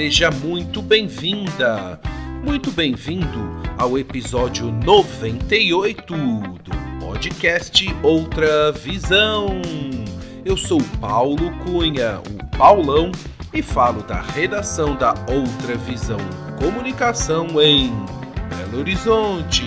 Seja muito bem-vinda, muito bem-vindo ao episódio 98 do podcast Outra Visão. Eu sou Paulo Cunha, o Paulão, e falo da redação da Outra Visão Comunicação em Belo Horizonte.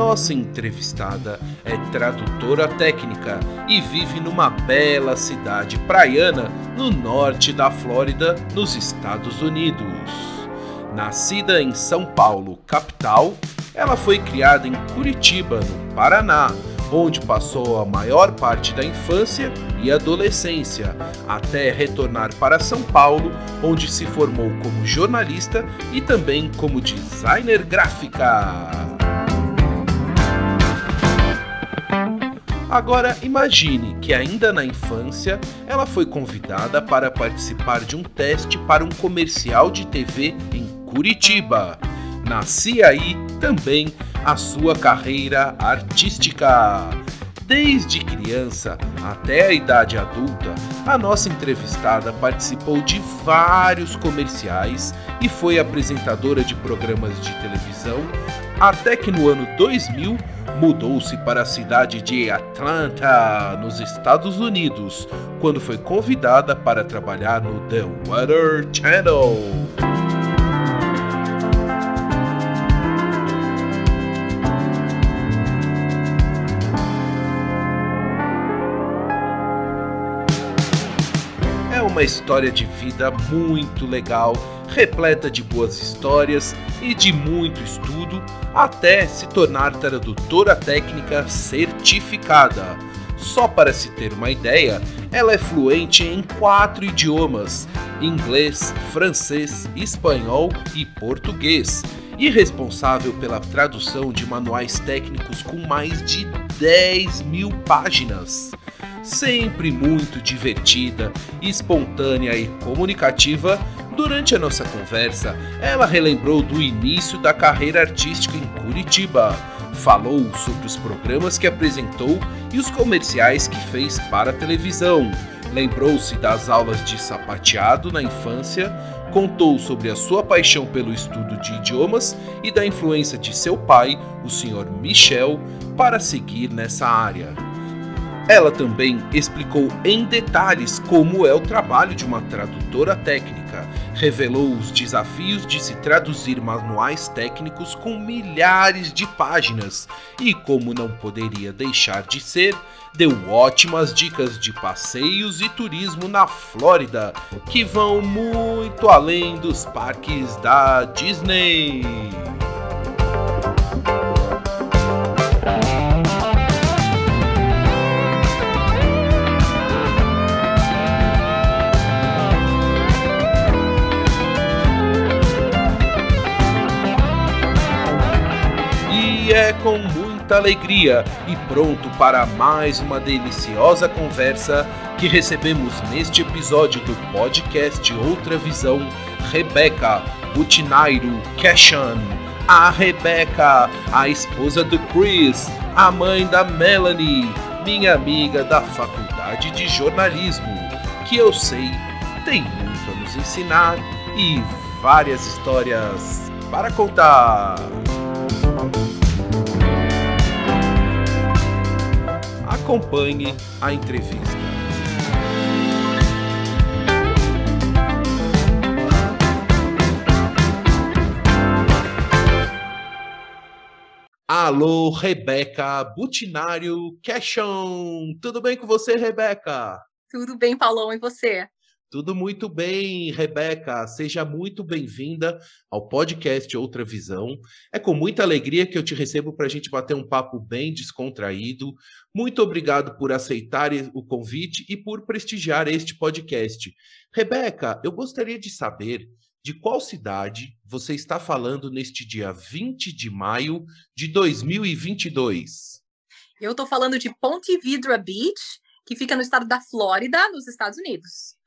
Nossa entrevistada é tradutora técnica e vive numa bela cidade praiana no norte da Flórida, nos Estados Unidos. Nascida em São Paulo, capital, ela foi criada em Curitiba, no Paraná, onde passou a maior parte da infância e adolescência, até retornar para São Paulo, onde se formou como jornalista e também como designer gráfica. Agora imagine que ainda na infância ela foi convidada para participar de um teste para um comercial de TV em Curitiba. Nascia aí também a sua carreira artística. Desde criança até a idade adulta, a nossa entrevistada participou de vários comerciais e foi apresentadora de programas de televisão, até que no ano 2000 mudou-se para a cidade de Atlanta, nos Estados Unidos, quando foi convidada para trabalhar no The Weather Channel. É uma história de vida muito legal, repleta de boas histórias e de muito estudo, até se tornar tradutora técnica certificada. Só para se ter uma ideia, ela é fluente em quatro idiomas: inglês, francês, espanhol e português, e responsável pela tradução de manuais técnicos com mais de 10 mil páginas sempre muito divertida, espontânea e comunicativa, durante a nossa conversa, ela relembrou do início da carreira artística em Curitiba. Falou sobre os programas que apresentou e os comerciais que fez para a televisão. Lembrou-se das aulas de sapateado na infância, contou sobre a sua paixão pelo estudo de idiomas e da influência de seu pai, o Sr. Michel, para seguir nessa área. Ela também explicou em detalhes como é o trabalho de uma tradutora técnica, revelou os desafios de se traduzir manuais técnicos com milhares de páginas e, como não poderia deixar de ser, deu ótimas dicas de passeios e turismo na Flórida, que vão muito além dos parques da Disney. E é com muita alegria e pronto para mais uma deliciosa conversa que recebemos neste episódio do podcast Outra Visão, Rebeca Butinairo Cashan. A Rebeca, a esposa do Chris, a mãe da Melanie, minha amiga da faculdade de jornalismo, que eu sei tem muito a nos ensinar e várias histórias para contar. Acompanhe a entrevista. Alô, Rebeca Butinário Cashon. Tudo bem com você, Rebeca? Tudo bem, Paulão, e você? Tudo muito bem, Rebeca. Seja muito bem-vinda ao podcast Outra Visão. É com muita alegria que eu te recebo para a gente bater um papo bem descontraído. Muito obrigado por aceitar o convite e por prestigiar este podcast. Rebeca, eu gostaria de saber de qual cidade você está falando neste dia 20 de maio de 2022. Eu estou falando de Ponte Vedra Beach, que fica no estado da Flórida, nos Estados Unidos.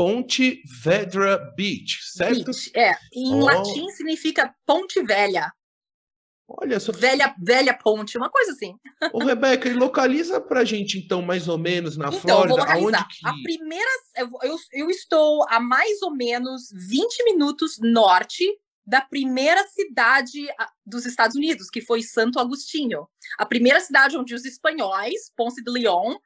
Ponte Vedra Beach, certo? Beach, é. Em oh. latim significa Ponte Velha. Olha só. Velha, velha ponte, uma coisa assim. Ô, Rebeca, e localiza pra gente, então, mais ou menos, na então, Flórida, vou localizar. que... A primeira... Eu, eu estou a mais ou menos 20 minutos norte da primeira cidade dos Estados Unidos, que foi Santo Agostinho. A primeira cidade onde os espanhóis, Ponce de León,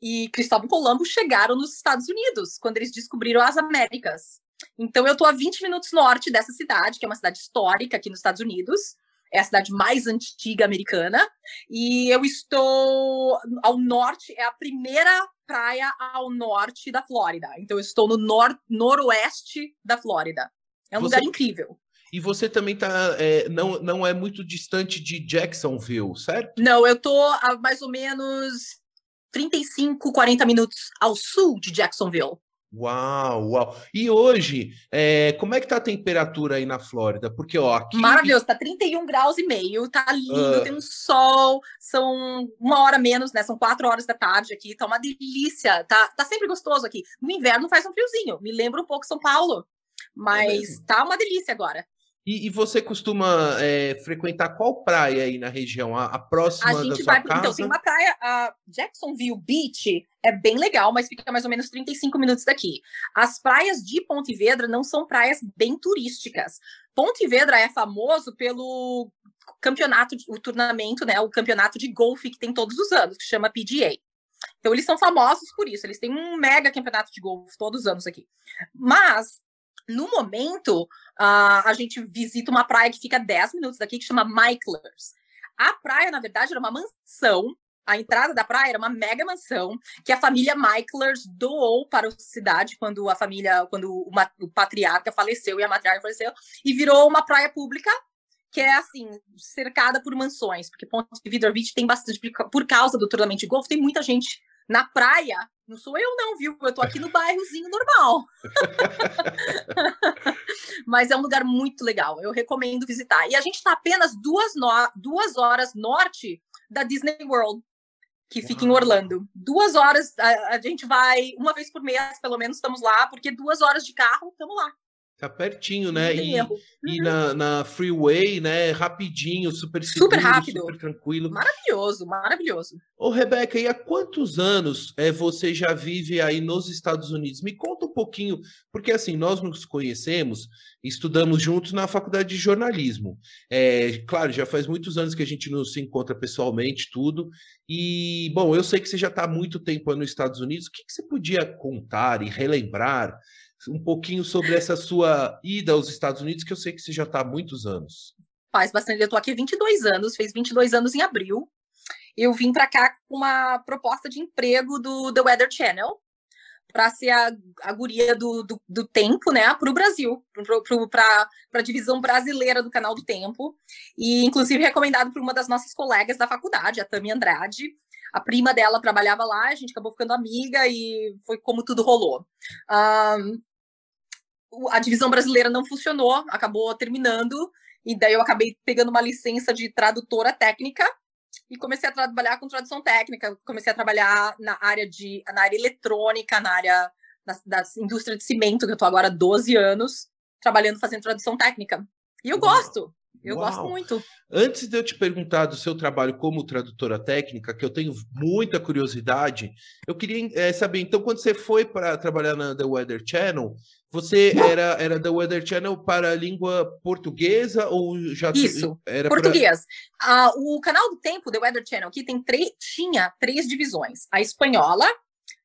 e Cristóvão Colombo chegaram nos Estados Unidos, quando eles descobriram as Américas. Então, eu estou a 20 minutos norte dessa cidade, que é uma cidade histórica aqui nos Estados Unidos, é a cidade mais antiga americana, e eu estou ao norte, é a primeira praia ao norte da Flórida. Então, eu estou no nor noroeste da Flórida. É um Você... lugar incrível. E você também tá, é, não, não é muito distante de Jacksonville, certo? Não, eu tô a mais ou menos 35, 40 minutos ao sul de Jacksonville. Uau, uau. E hoje, é, como é que tá a temperatura aí na Flórida? Porque, ó, aqui... Maravilhoso, tá 31 graus e meio, tá lindo, uh... tem um sol, são uma hora menos, né? São quatro horas da tarde aqui, tá uma delícia, tá, tá sempre gostoso aqui. No inverno faz um friozinho, me lembra um pouco São Paulo, mas é tá uma delícia agora. E, e você costuma é, frequentar qual praia aí na região? A, a próxima a gente vai, casa? Então, tem uma praia, a Jacksonville Beach, é bem legal, mas fica mais ou menos 35 minutos daqui. As praias de Ponte Vedra não são praias bem turísticas. Ponte Vedra é famoso pelo campeonato, o turnamento, né, o campeonato de golfe que tem todos os anos, que chama PGA. Então eles são famosos por isso, eles têm um mega campeonato de golfe todos os anos aqui. Mas no momento, uh, a gente visita uma praia que fica 10 minutos daqui, que chama Michaelers. A praia, na verdade, era uma mansão. A entrada da praia era uma mega mansão que a família Michaelers doou para a cidade quando a família, quando o, o patriarca faleceu e a matriarca faleceu, e virou uma praia pública que é assim, cercada por mansões, porque Ponte Vidor Beach tem bastante, por causa do treinamento de golfe, tem muita gente na praia, não sou eu não, viu? Eu tô aqui no bairrozinho normal. Mas é um lugar muito legal, eu recomendo visitar. E a gente está apenas duas, no... duas horas norte da Disney World, que fica Uau. em Orlando. Duas horas, a, a, gente vai uma vez por mês, pelo menos, estamos lá, porque duas horas de carro, estamos lá. Tá pertinho, né? E, uhum. e na, na, freeway, né? Rapidinho, super seguro, super rápido, super tranquilo. Maravilhoso, maravilhoso. Ô, Rebeca, e há quantos anos é, você já vive aí nos Estados Unidos? Me conta um pouquinho, porque assim, nós nos conhecemos, estudamos juntos na faculdade de jornalismo. É, claro, já faz muitos anos que a gente não se encontra pessoalmente, tudo. E, bom, eu sei que você já está há muito tempo nos Estados Unidos. O que, que você podia contar e relembrar? Um pouquinho sobre essa sua ida aos Estados Unidos, que eu sei que você já está há muitos anos. Faz bastante. Eu estou aqui há 22 anos, fez 22 anos em abril. Eu vim para cá com uma proposta de emprego do The Weather Channel para ser a, a guria do, do, do tempo, né, para o Brasil, para a divisão brasileira do Canal do Tempo. E, inclusive, recomendado por uma das nossas colegas da faculdade, a Tami Andrade. A prima dela trabalhava lá, a gente acabou ficando amiga e foi como tudo rolou. Um, a divisão brasileira não funcionou, acabou terminando, e daí eu acabei pegando uma licença de tradutora técnica e comecei a trabalhar com tradução técnica, comecei a trabalhar na área de na área eletrônica, na área da, da indústria de cimento, que eu estou agora há 12 anos trabalhando fazendo tradução técnica. E eu gosto. Eu Uau. gosto muito. Antes de eu te perguntar do seu trabalho como tradutora técnica, que eu tenho muita curiosidade, eu queria é, saber, então, quando você foi para trabalhar na The Weather Channel, você era, era The Weather Channel para a língua portuguesa ou já Isso, era português. Pra... Uh, o canal do Tempo, The Weather Channel, aqui tem três, tinha três divisões: a espanhola,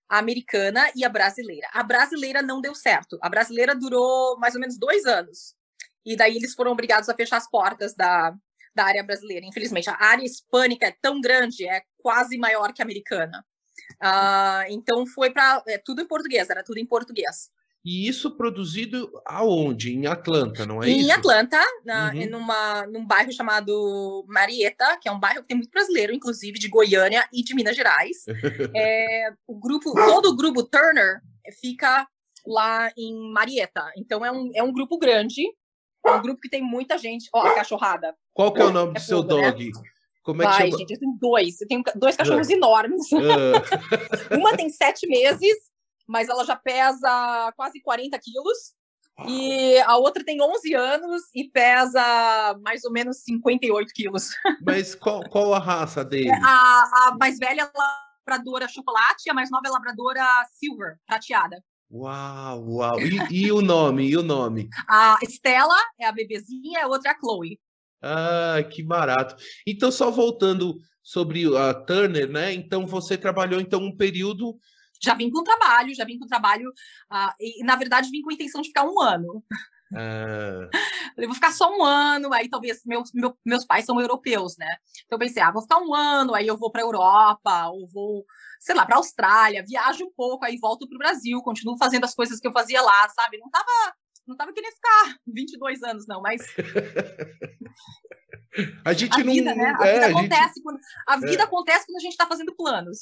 a americana e a brasileira. A brasileira não deu certo. A brasileira durou mais ou menos dois anos. E daí eles foram obrigados a fechar as portas da, da área brasileira. Infelizmente, a área hispânica é tão grande, é quase maior que a americana. Uh, então foi para é, tudo em português, era tudo em português. E isso produzido aonde? Em Atlanta, não é em isso? Em Atlanta, na, uhum. numa, num bairro chamado Marietta, que é um bairro que tem muito brasileiro, inclusive de Goiânia e de Minas Gerais. é, o grupo, todo o grupo Turner fica lá em Marietta. Então é um, é um grupo grande, é um grupo que tem muita gente. Ó, a cachorrada. Qual que é o nome é do seu fogo, né? dog? Né? Como é que Vai, chama? gente, eu tenho dois. Eu tenho dois cachorros uh. enormes. Uh. Uma tem sete meses, mas ela já pesa quase 40 quilos. E a outra tem 11 anos e pesa mais ou menos 58 quilos. Mas qual, qual a raça dele? A, a mais velha é labradora chocolate, a mais nova é labradora silver, prateada. Uau, uau. E, e, o nome? E o nome? A Estela é a bebezinha, a outra é a Chloe. Ah, que barato. Então, só voltando sobre a Turner, né? Então, você trabalhou então um período. Já vim com trabalho, já vim com trabalho. Uh, e, na verdade, vim com a intenção de ficar um ano. Ah. Eu vou ficar só um ano, aí talvez meus, meu, meus pais são europeus, né? Então eu pensei, ah, vou ficar um ano, aí eu vou para Europa, ou vou, sei lá, para Austrália, viajo um pouco, aí volto para o Brasil, continuo fazendo as coisas que eu fazia lá, sabe? Não tava não tava querendo ficar 22 anos, não, mas. A gente a não. Vida, né? A é, vida, acontece, gente... quando... a vida é. acontece quando a gente está fazendo planos.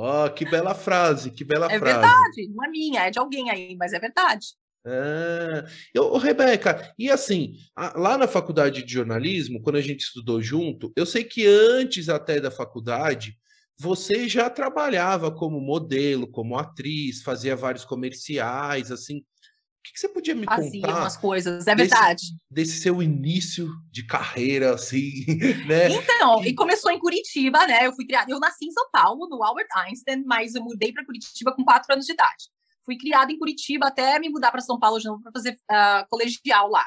Ó, oh, que bela frase, que bela é frase. É verdade, não é minha, é de alguém aí, mas é verdade. Ah, eu, Rebeca, e assim, lá na faculdade de jornalismo, quando a gente estudou junto, eu sei que antes até da faculdade, você já trabalhava como modelo, como atriz, fazia vários comerciais, assim. O que, que você podia me fazia contar? umas coisas, é verdade. Desse, desse, seu início de carreira, assim, né? Então, e começou em Curitiba, né? Eu fui criada, eu nasci em São Paulo, no Albert Einstein, mas eu mudei para Curitiba com quatro anos de idade. Fui criada em Curitiba até me mudar para São Paulo de novo para fazer uh, colegial lá.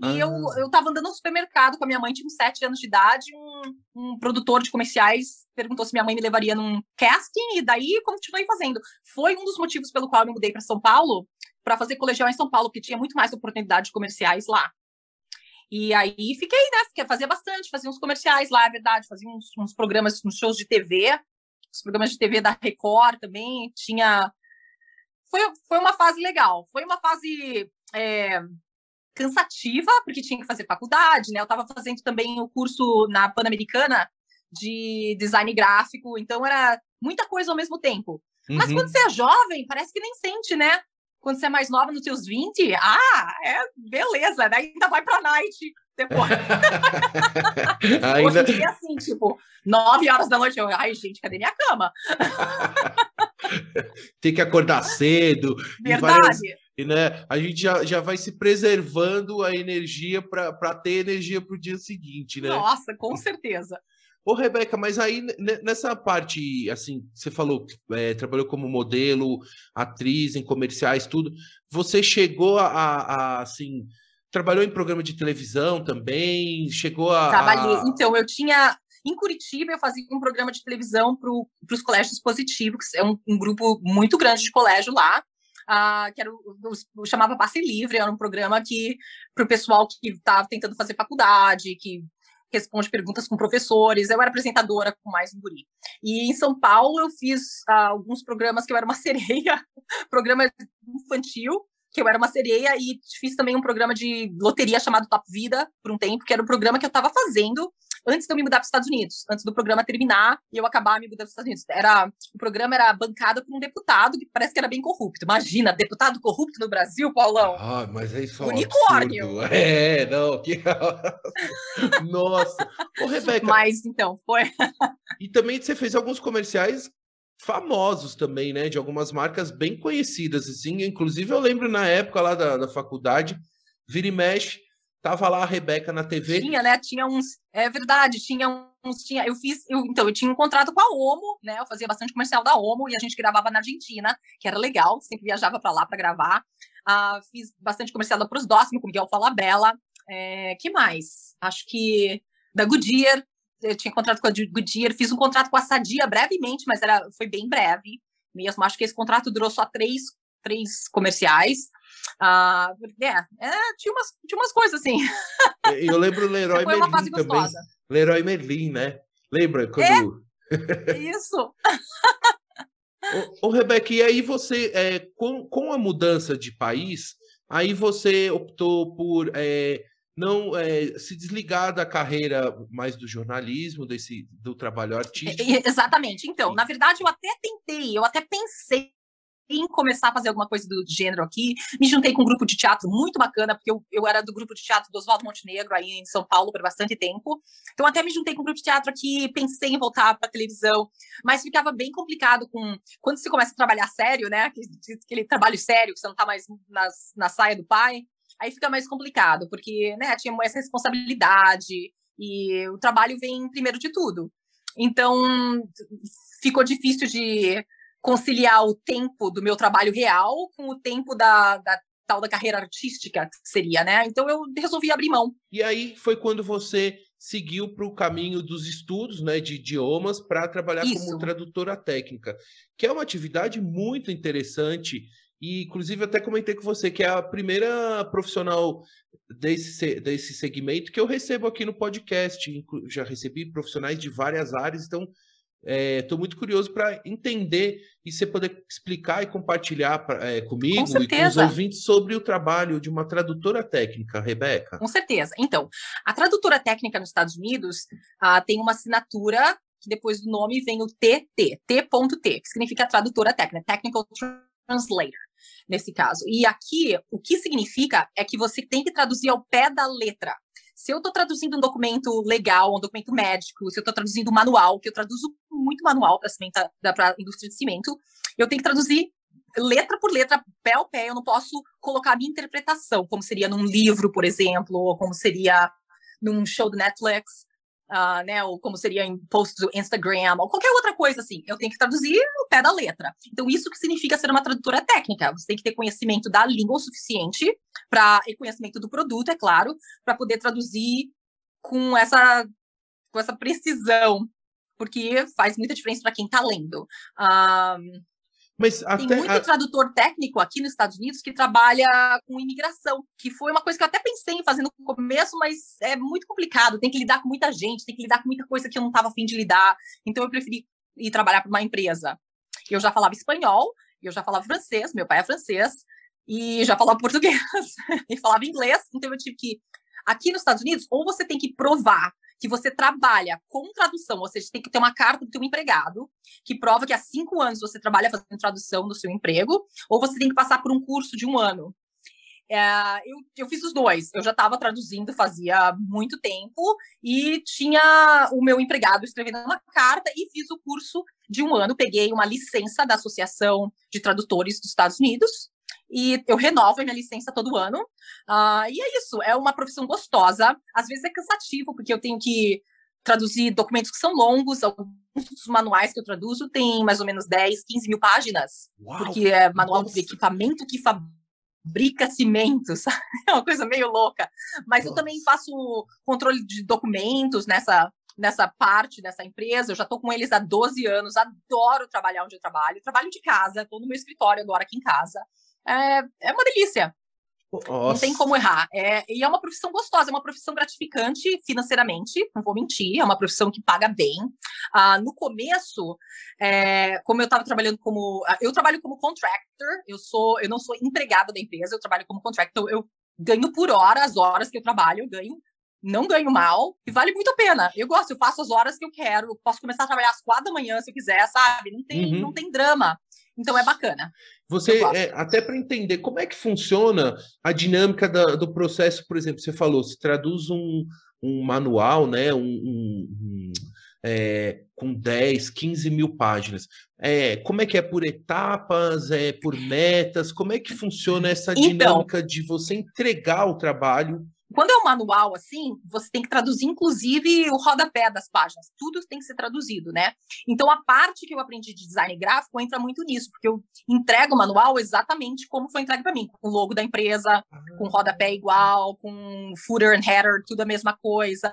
E ah. eu, eu tava andando no supermercado com a minha mãe, tinha uns sete anos de idade, um, um produtor de comerciais perguntou se minha mãe me levaria num casting, e daí continuei fazendo. Foi um dos motivos pelo qual eu me mudei para São Paulo, para fazer colegial em São Paulo, porque tinha muito mais oportunidade de comerciais lá. E aí fiquei, né? Fiquei, fazia bastante, fazia uns comerciais lá, é verdade, fazia uns, uns programas, uns shows de TV, os programas de TV da Record também, tinha. Foi, foi uma fase legal, foi uma fase. É cansativa, porque tinha que fazer faculdade, né? Eu estava fazendo também o curso na Pan-Americana de design gráfico, então era muita coisa ao mesmo tempo. Uhum. Mas quando você é jovem, parece que nem sente, né? Quando você é mais nova, nos seus 20, ah, é beleza, né? ainda vai pra night depois. ainda... Hoje em dia, assim, tipo, 9 horas da noite, eu, ai, gente, cadê minha cama? Tem que acordar cedo. Verdade. Várias e né, a gente já, já vai se preservando a energia para ter energia para o dia seguinte, né? Nossa, com certeza. Ô, Rebeca, mas aí nessa parte, assim, você falou que é, trabalhou como modelo, atriz em comerciais, tudo. Você chegou a, a, assim, trabalhou em programa de televisão também? Chegou a. Trabalhei. Então, eu tinha. Em Curitiba, eu fazia um programa de televisão para os colégios positivos, que é um, um grupo muito grande de colégio lá uh, que era o, o, chamava Passe Livre, era um programa que para o pessoal que estava tentando fazer faculdade, que responde perguntas com professores. Eu era apresentadora com mais um guri. E em São Paulo eu fiz uh, alguns programas que eu era uma sereia, programa infantil, que eu era uma sereia, e fiz também um programa de loteria chamado Top Vida por um tempo, que era o um programa que eu estava fazendo antes de eu me mudar para os Estados Unidos, antes do programa terminar e eu acabar me mudando para os Estados Unidos. Era, o programa era bancado por um deputado que parece que era bem corrupto. Imagina, deputado corrupto no Brasil, Paulão. Ah, mas é isso Unicórnio. É, não. Que... Nossa. Ô, Rebeca. Mas então, foi. e também você fez alguns comerciais famosos também, né? De algumas marcas bem conhecidas, assim. Inclusive, eu lembro na época lá da, da faculdade, vira e mexe, Tava lá a Rebeca na TV. Tinha, né? Tinha uns. É verdade, tinha uns. Tinha, eu fiz. Eu, então, eu tinha um contrato com a Omo, né? Eu fazia bastante comercial da Omo e a gente gravava na Argentina, que era legal, sempre viajava para lá para gravar. Uh, fiz bastante comercial da Pros Dócimo, com Miguel Falabella. É, que mais? Acho que da Goodyear. Eu tinha contrato com a Goodyear, fiz um contrato com a Sadia brevemente, mas era, foi bem breve mesmo. Acho que esse contrato durou só três, três comerciais. Ah, é, é, tinha, umas, tinha umas coisas assim. Eu lembro o Leroy Merlin também. Leroy Merlin, né? Lembra quando... É? Isso. ô, ô, Rebeca, e aí você, é, com, com a mudança de país, aí você optou por é, não é, se desligar da carreira mais do jornalismo, desse do trabalho artístico. Exatamente. Então, na verdade, eu até tentei, eu até pensei em começar a fazer alguma coisa do gênero aqui. Me juntei com um grupo de teatro muito bacana, porque eu, eu era do grupo de teatro do Oswaldo Montenegro aí em São Paulo por bastante tempo. Então até me juntei com um grupo de teatro aqui, pensei em voltar para televisão, mas ficava bem complicado com quando você começa a trabalhar sério, né? Aquele, trabalho sério que você não está mais nas, na saia do pai, aí fica mais complicado, porque né, tinha essa responsabilidade e o trabalho vem primeiro de tudo. Então ficou difícil de conciliar o tempo do meu trabalho real com o tempo da, da tal da carreira artística que seria, né? Então eu resolvi abrir mão. E aí foi quando você seguiu para o caminho dos estudos, né, de idiomas para trabalhar Isso. como tradutora técnica, que é uma atividade muito interessante e inclusive até comentei com você que é a primeira profissional desse, desse segmento que eu recebo aqui no podcast. Já recebi profissionais de várias áreas, então Estou é, muito curioso para entender e você poder explicar e compartilhar pra, é, comigo com e com os ouvintes sobre o trabalho de uma tradutora técnica, Rebeca. Com certeza. Então, a tradutora técnica nos Estados Unidos uh, tem uma assinatura que depois do nome vem o TT, T.T, que significa tradutora técnica, Technical Translator, nesse caso. E aqui, o que significa é que você tem que traduzir ao pé da letra. Se eu estou traduzindo um documento legal, um documento médico, se eu estou traduzindo um manual, que eu traduzo muito manual para a indústria de cimento, eu tenho que traduzir letra por letra, pé ao pé, eu não posso colocar a minha interpretação, como seria num livro, por exemplo, ou como seria num show do Netflix uh, né, ou como seria em post do Instagram, ou qualquer outra coisa assim. Eu tenho que traduzir o pé da letra. Então, isso que significa ser uma tradutora técnica. Você tem que ter conhecimento da língua o suficiente para e conhecimento do produto, é claro, para poder traduzir com essa com essa precisão, porque faz muita diferença para quem está lendo. Ah, mas até, Tem muito a... tradutor técnico aqui nos Estados Unidos que trabalha com imigração, que foi uma coisa que eu até pensei em fazer no começo, mas é muito complicado. Tem que lidar com muita gente, tem que lidar com muita coisa que eu não estava afim de lidar. Então eu preferi ir trabalhar para uma empresa. Eu já falava espanhol, eu já falava francês, meu pai é francês, e já falava português, e falava inglês. Então eu tive que. Aqui nos Estados Unidos, ou você tem que provar que você trabalha com tradução, ou seja, tem que ter uma carta do teu empregado que prova que há cinco anos você trabalha fazendo tradução no seu emprego, ou você tem que passar por um curso de um ano. É, eu, eu fiz os dois. Eu já estava traduzindo fazia muito tempo e tinha o meu empregado escrevendo uma carta e fiz o curso de um ano. Peguei uma licença da Associação de Tradutores dos Estados Unidos e eu renovo a minha licença todo ano. Uh, e é isso, é uma profissão gostosa. Às vezes é cansativo, porque eu tenho que traduzir documentos que são longos, alguns dos manuais que eu traduzo tem mais ou menos 10, 15 mil páginas, Uau, porque é manual nossa. de equipamento que fabrica cimentos, é uma coisa meio louca. Mas nossa. eu também faço controle de documentos nessa nessa parte dessa empresa. Eu já estou com eles há 12 anos, adoro trabalhar onde eu trabalho. trabalho de casa, estou no meu escritório agora aqui em casa é, é uma delícia. Nossa. Não tem como errar. É, e é uma profissão gostosa, é uma profissão gratificante financeiramente, não vou mentir, é uma profissão que paga bem. Ah, no começo, é, como eu estava trabalhando como. Ah, eu trabalho como contractor, eu sou, eu não sou empregada da empresa, eu trabalho como contractor, eu ganho por hora as horas que eu trabalho, eu ganho não ganho mal e vale muito a pena. Eu gosto, eu faço as horas que eu quero, eu posso começar a trabalhar às quatro da manhã se eu quiser, sabe? Não tem, uhum. não tem drama. Então é bacana. Você, é, até para entender como é que funciona a dinâmica da, do processo, por exemplo, você falou, se traduz um, um manual, né? Um, um, um é, com 10, 15 mil páginas. É, como é que é por etapas, é por metas? Como é que funciona essa então dinâmica então, de você entregar o trabalho quando é um manual assim, você tem que traduzir, inclusive, o rodapé das páginas. Tudo tem que ser traduzido, né? Então, a parte que eu aprendi de design gráfico entra muito nisso, porque eu entrego o manual exatamente como foi entregue para mim, com o logo da empresa, com rodapé igual, com footer and header, tudo a mesma coisa,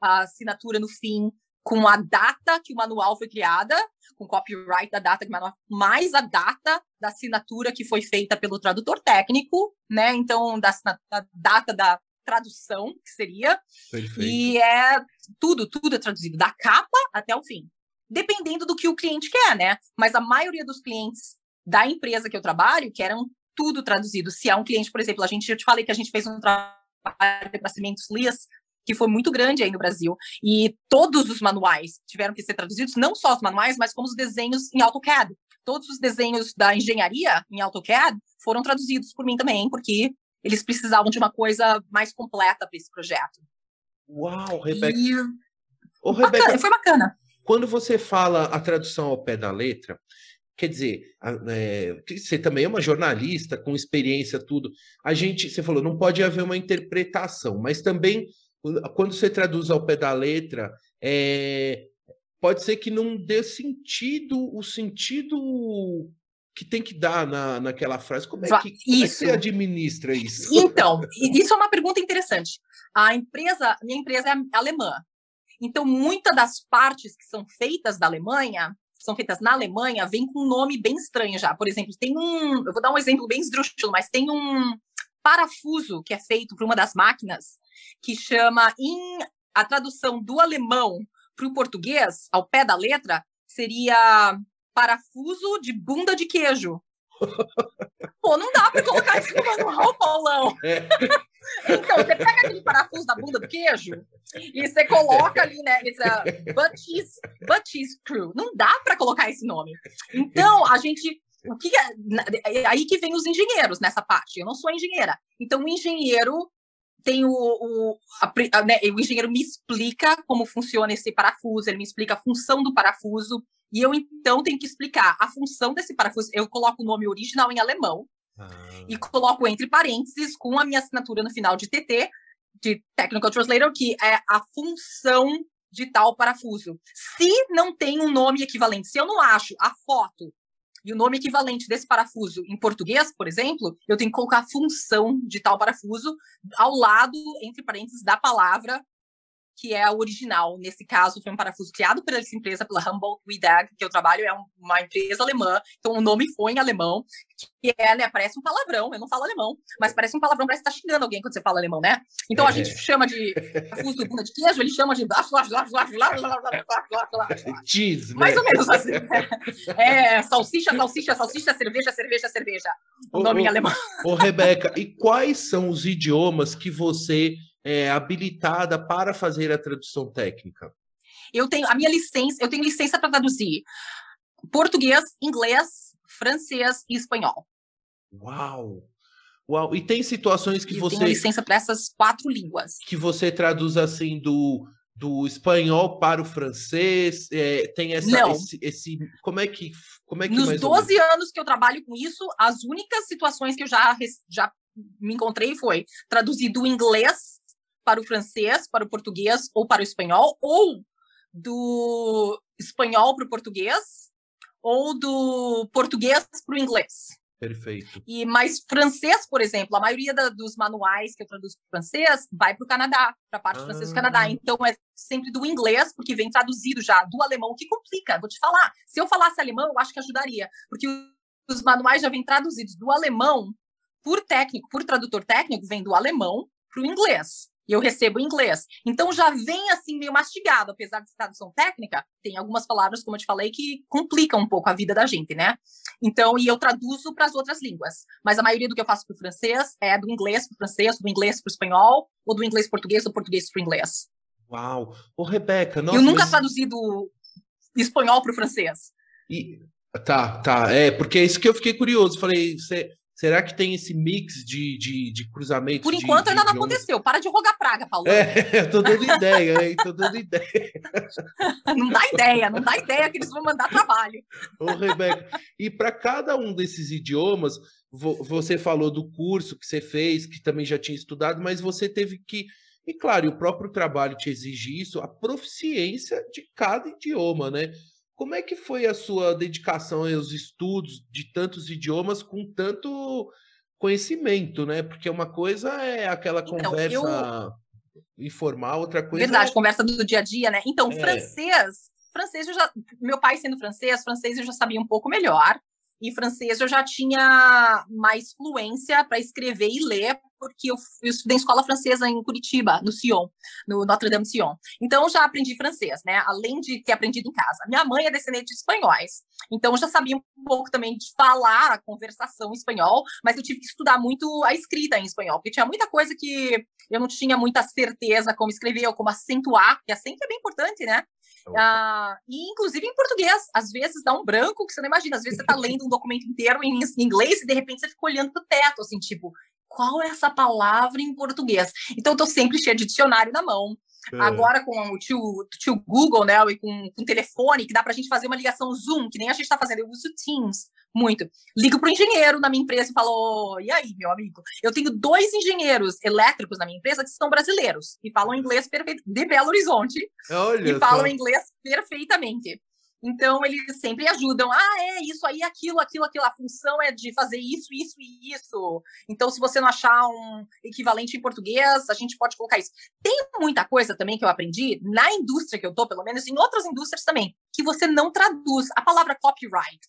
a assinatura no fim, com a data que o manual foi criada, com copyright da data que o manual, mais a data da assinatura que foi feita pelo tradutor técnico, né? Então, da, da data da tradução, que seria. Perfeito. E é tudo, tudo é traduzido, da capa até o fim. dependendo do que o cliente quer, né? Mas a maioria dos clientes da empresa que eu trabalho querem tudo traduzido. Se é um cliente, por exemplo, a gente, eu te falei que a gente fez um trabalho para Cimentos Lias, que foi muito grande aí no Brasil, e todos os manuais tiveram que ser traduzidos, não só os manuais, mas como os desenhos em AutoCAD. Todos os desenhos da engenharia em AutoCAD foram traduzidos por mim também, porque eles precisavam de uma coisa mais completa para esse projeto. Uau, Rebeca. E... Ô, Rebeca, bacana, foi bacana. Quando você fala a tradução ao pé da letra, quer dizer, é, você também é uma jornalista com experiência, tudo. A gente, você falou, não pode haver uma interpretação, mas também quando você traduz ao pé da letra, é, pode ser que não dê sentido, o sentido que tem que dar na, naquela frase. Como é, que, como é que você administra isso? Então, isso é uma pergunta interessante. A empresa, minha empresa é alemã. Então, muitas das partes que são feitas da Alemanha, são feitas na Alemanha, vem com um nome bem estranho já. Por exemplo, tem um, eu vou dar um exemplo bem esdrúxulo, mas tem um parafuso que é feito por uma das máquinas que chama em a tradução do alemão para o português, ao pé da letra, seria parafuso de bunda de queijo. Pô, não dá para colocar isso no manual, Paulão. É. Então, você pega aquele parafuso da bunda do queijo e você coloca ali, né? It's a butt cheese, butt cheese crew. Não dá para colocar esse nome. Então, a gente. O que é aí que vem os engenheiros nessa parte. Eu não sou engenheira. Então, o engenheiro tem o, o, a, né, o engenheiro me explica como funciona esse parafuso, ele me explica a função do parafuso, e eu então tenho que explicar a função desse parafuso. Eu coloco o nome original em alemão ah. e coloco entre parênteses com a minha assinatura no final de TT, de Technical Translator, que é a função de tal parafuso. Se não tem um nome equivalente, se eu não acho a foto e o nome equivalente desse parafuso em português, por exemplo, eu tenho que colocar a função de tal parafuso ao lado, entre parênteses, da palavra que é a original. Nesse caso, foi um parafuso criado pela essa empresa, pela Humboldt Wiedag, que eu trabalho, é uma empresa alemã, então o nome foi em alemão, que é, né, parece um palavrão, eu não falo alemão, mas parece um palavrão, parece que tá xingando alguém quando você fala alemão, né? Então a gente chama de parafuso de bunda de queijo, ele chama de... Cheese, Mais ou menos assim. É, salsicha, salsicha, salsicha, cerveja, cerveja, cerveja. O nome em alemão. Ô, Rebeca, e quais são os idiomas que você é, habilitada para fazer a tradução técnica? Eu tenho a minha licença, eu tenho licença para traduzir português, inglês, francês e espanhol. Uau! Uau! E tem situações que eu você. Tenho licença para essas quatro línguas. Que você traduz assim do, do espanhol para o francês? É, tem essa. Esse, esse. Como é que. Como é que Nos 12 anos que eu trabalho com isso, as únicas situações que eu já, já me encontrei foi traduzir do inglês para o francês, para o português ou para o espanhol, ou do espanhol para o português, ou do português para o inglês. Perfeito. E mais francês, por exemplo, a maioria da, dos manuais que eu traduzo para francês vai para o Canadá, para a parte ah. francesa do Canadá. Então é sempre do inglês, porque vem traduzido já do alemão, o que complica. Vou te falar. Se eu falasse alemão, eu acho que ajudaria, porque os manuais já vêm traduzidos do alemão por técnico, por tradutor técnico, vem do alemão para o inglês e eu recebo em inglês. Então já vem assim meio mastigado, apesar de tradução técnica, tem algumas palavras, como eu te falei, que complicam um pouco a vida da gente, né? Então, e eu traduzo para as outras línguas. Mas a maioria do que eu faço para o francês é do inglês para o francês, do inglês para o espanhol, ou do inglês português, do português para o inglês. Uau! Ô, Rebeca, nossa, Eu nunca mas... traduzi do espanhol para o francês. E... Tá, tá. É, porque é isso que eu fiquei curioso. Falei, você Será que tem esse mix de, de, de cruzamento? Por enquanto de, ainda não aconteceu. Para de rogar praga, Paulo. É, eu tô dando ideia, hein? Tô dando ideia. não dá ideia, não dá ideia que eles vão mandar trabalho. Ô, Rebeca, e para cada um desses idiomas, você falou do curso que você fez, que também já tinha estudado, mas você teve que. E claro, o próprio trabalho te exige isso, a proficiência de cada idioma, né? Como é que foi a sua dedicação aos estudos de tantos idiomas com tanto conhecimento, né? Porque uma coisa é aquela então, conversa eu... informal, outra coisa Verdade, é... conversa do dia a dia, né? Então, é. francês, francês eu já, meu pai sendo francês, francês eu já sabia um pouco melhor. E francês eu já tinha mais fluência para escrever e ler, porque eu, eu estudei escola francesa em Curitiba, no Sion, no Notre Dame Sion. Então, já aprendi francês, né? Além de ter aprendido em casa. Minha mãe é descendente de espanhóis. Então, eu já sabia um pouco também de falar a conversação em espanhol, mas eu tive que estudar muito a escrita em espanhol, porque tinha muita coisa que eu não tinha muita certeza como escrever ou como acentuar, que acento é bem importante, né? Ah, e inclusive em português, às vezes dá um branco que você não imagina. Às vezes você está lendo um documento inteiro em inglês e de repente você fica olhando para o teto, assim, tipo, qual é essa palavra em português? Então eu tô sempre cheia de dicionário na mão. É. Agora com o tio, tio Google, né, e com, com o telefone, que dá para a gente fazer uma ligação Zoom, que nem a gente está fazendo, eu uso Teams muito. Ligo para o engenheiro na minha empresa e falo: e aí, meu amigo? Eu tenho dois engenheiros elétricos na minha empresa que são brasileiros e falam inglês perfeito, de Belo Horizonte. Olha e falam inglês perfeitamente. Então, eles sempre ajudam. Ah, é isso aí, aquilo, aquilo, aquilo. A função é de fazer isso, isso e isso. Então, se você não achar um equivalente em português, a gente pode colocar isso. Tem muita coisa também que eu aprendi na indústria que eu tô, pelo menos em outras indústrias também, que você não traduz. A palavra copyright.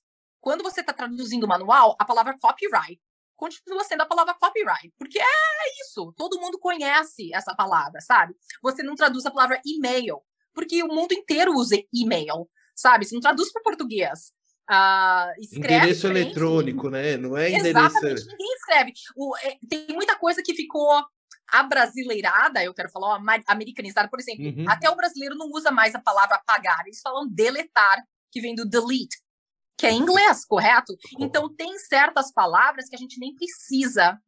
Quando você está traduzindo o manual, a palavra copyright continua sendo a palavra copyright, porque é isso. Todo mundo conhece essa palavra, sabe? Você não traduz a palavra e-mail, porque o mundo inteiro usa e-mail sabe? Você não traduz para português. Uh, endereço eletrônico, né? Não é endereço. Exatamente, ninguém escreve. O, é, tem muita coisa que ficou abrasileirada, eu quero falar, americanizada, por exemplo. Uhum. Até o brasileiro não usa mais a palavra apagar, eles falam deletar, que vem do delete, que é em inglês, correto? Então, tem certas palavras que a gente nem precisa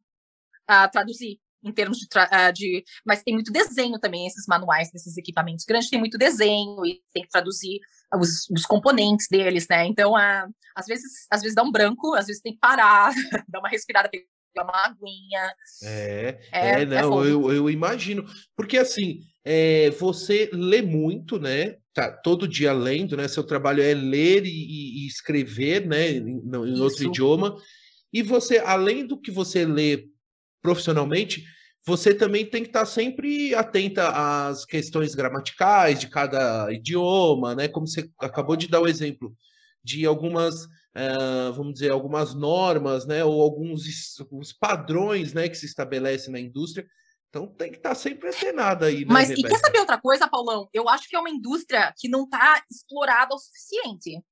uh, traduzir em termos de, uh, de, Mas tem muito desenho também, esses manuais desses equipamentos grandes, tem muito desenho e tem que traduzir os, os componentes deles, né? Então, uh, às, vezes, às vezes dá um branco, às vezes tem que parar, dar uma respirada, pegar uma aguinha. É, é, é, é não, é eu, eu imagino. Porque, assim, é, você lê muito, né? Tá todo dia lendo, né? Seu trabalho é ler e, e escrever, né? Em, em outro idioma. E você, além do que você lê profissionalmente, você também tem que estar sempre atenta às questões gramaticais de cada idioma, né? Como você acabou de dar o exemplo de algumas, uh, vamos dizer, algumas normas, né? Ou alguns, alguns padrões, né? Que se estabelecem na indústria. Então tem que estar sempre antenada aí. Né, Mas Rebeca? e quer saber outra coisa, Paulão? Eu acho que é uma indústria que não está explorada o suficiente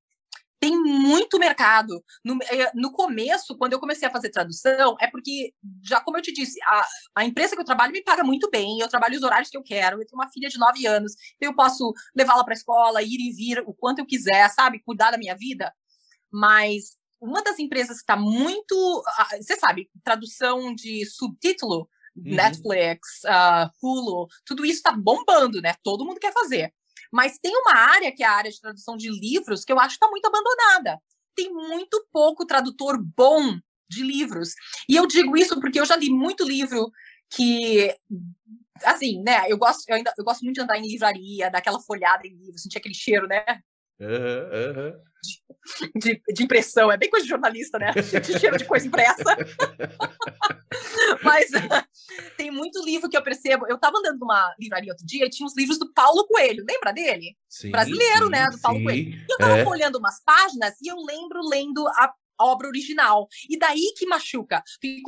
tem muito mercado. No, eh, no, começo, quando eu comecei a fazer tradução, é porque, já como eu te disse, a, a empresa que eu trabalho me paga muito bem, eu trabalho os horários que eu quero, eu tenho uma filha de nove anos, eu posso levá-la para a escola, ir e vir o quanto eu quiser, sabe? Cuidar da minha vida. Mas uma das empresas que está muito. Você sabe, tradução de subtítulo, uhum. Netflix, uh, Hulu, tudo isso está bombando, né? Todo mundo quer fazer. Mas tem uma área, que é a área de tradução de livros, que eu acho que está muito abandonada. Tem muito pouco tradutor bom de livros. E eu digo isso porque eu já li muito livro que assim, né? Eu gosto, eu ainda eu gosto muito de andar em livraria, dar aquela folhada em livro, sentir aquele cheiro, né? Uhum, uhum. De, de, impressão, é bem coisa de jornalista, né? De cheiro de coisa impressa. Mas tem muito livro que eu percebo. Eu estava andando numa livraria outro dia e tinha os livros do Paulo Coelho, lembra dele? Sim, Brasileiro, sim, né? Do Paulo sim. Coelho. E eu estava é. olhando umas páginas e eu lembro lendo a obra original. E daí que machuca. Porque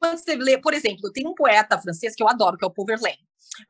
quando você lê, por exemplo, tem um poeta francês que eu adoro, que é o Paul Verlaine.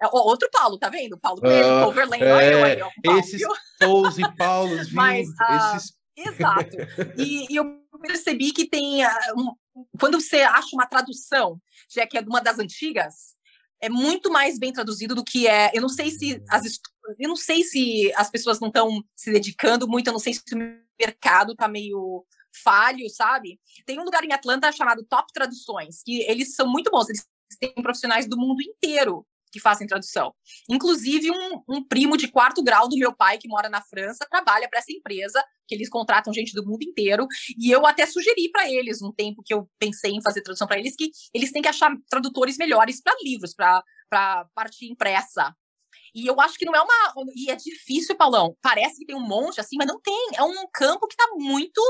É, outro Paulo, tá vendo? Paulo uh, Paul Verlaine, é, eu Esses Paulos e Paulos, viu? Mas, uh, esses... Exato. E, e, eu percebi que tem. Uh, um, quando você acha uma tradução, já que é uma das antigas, é muito mais bem traduzido do que é. Eu não sei se as eu não sei se as pessoas não estão se dedicando muito, eu não sei se o mercado tá meio falho, sabe? Tem um lugar em Atlanta chamado Top Traduções, que eles são muito bons, eles têm profissionais do mundo inteiro que fazem tradução. Inclusive, um, um, primo de quarto grau do meu pai, que mora na França, trabalha para essa empresa, que eles contratam gente do mundo inteiro. E eu até sugeri para eles, um tempo que eu pensei em fazer tradução para eles, que eles têm que achar tradutores melhores para livros, para parte impressa. E eu acho que não é uma. E é difícil, Paulão. Parece que tem um monte assim, mas não tem. É um campo que está muito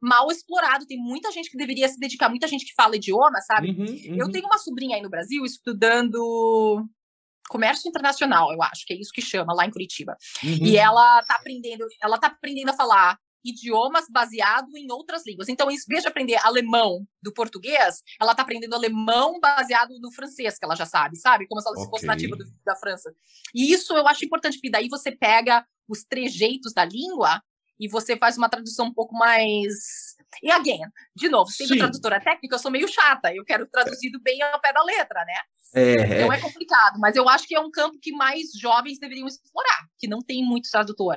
mal explorado. Tem muita gente que deveria se dedicar, muita gente que fala idioma, sabe? Uhum, uhum. Eu tenho uma sobrinha aí no Brasil estudando comércio internacional, eu acho que é isso que chama lá em Curitiba. Uhum. E ela tá aprendendo, ela tá aprendendo a falar idiomas baseado em outras línguas. Então, em vez de aprender alemão do português, ela está aprendendo alemão baseado no francês, que ela já sabe, sabe? Como se ela okay. fosse nativa do, da França. E isso eu acho importante, porque daí você pega os trejeitos da língua e você faz uma tradução um pouco mais. E again, de novo, sendo Sim. tradutora técnica, eu sou meio chata, eu quero traduzido bem ao pé da letra, né? É, então é complicado, mas eu acho que é um campo que mais jovens deveriam explorar, que não tem muito tradutor.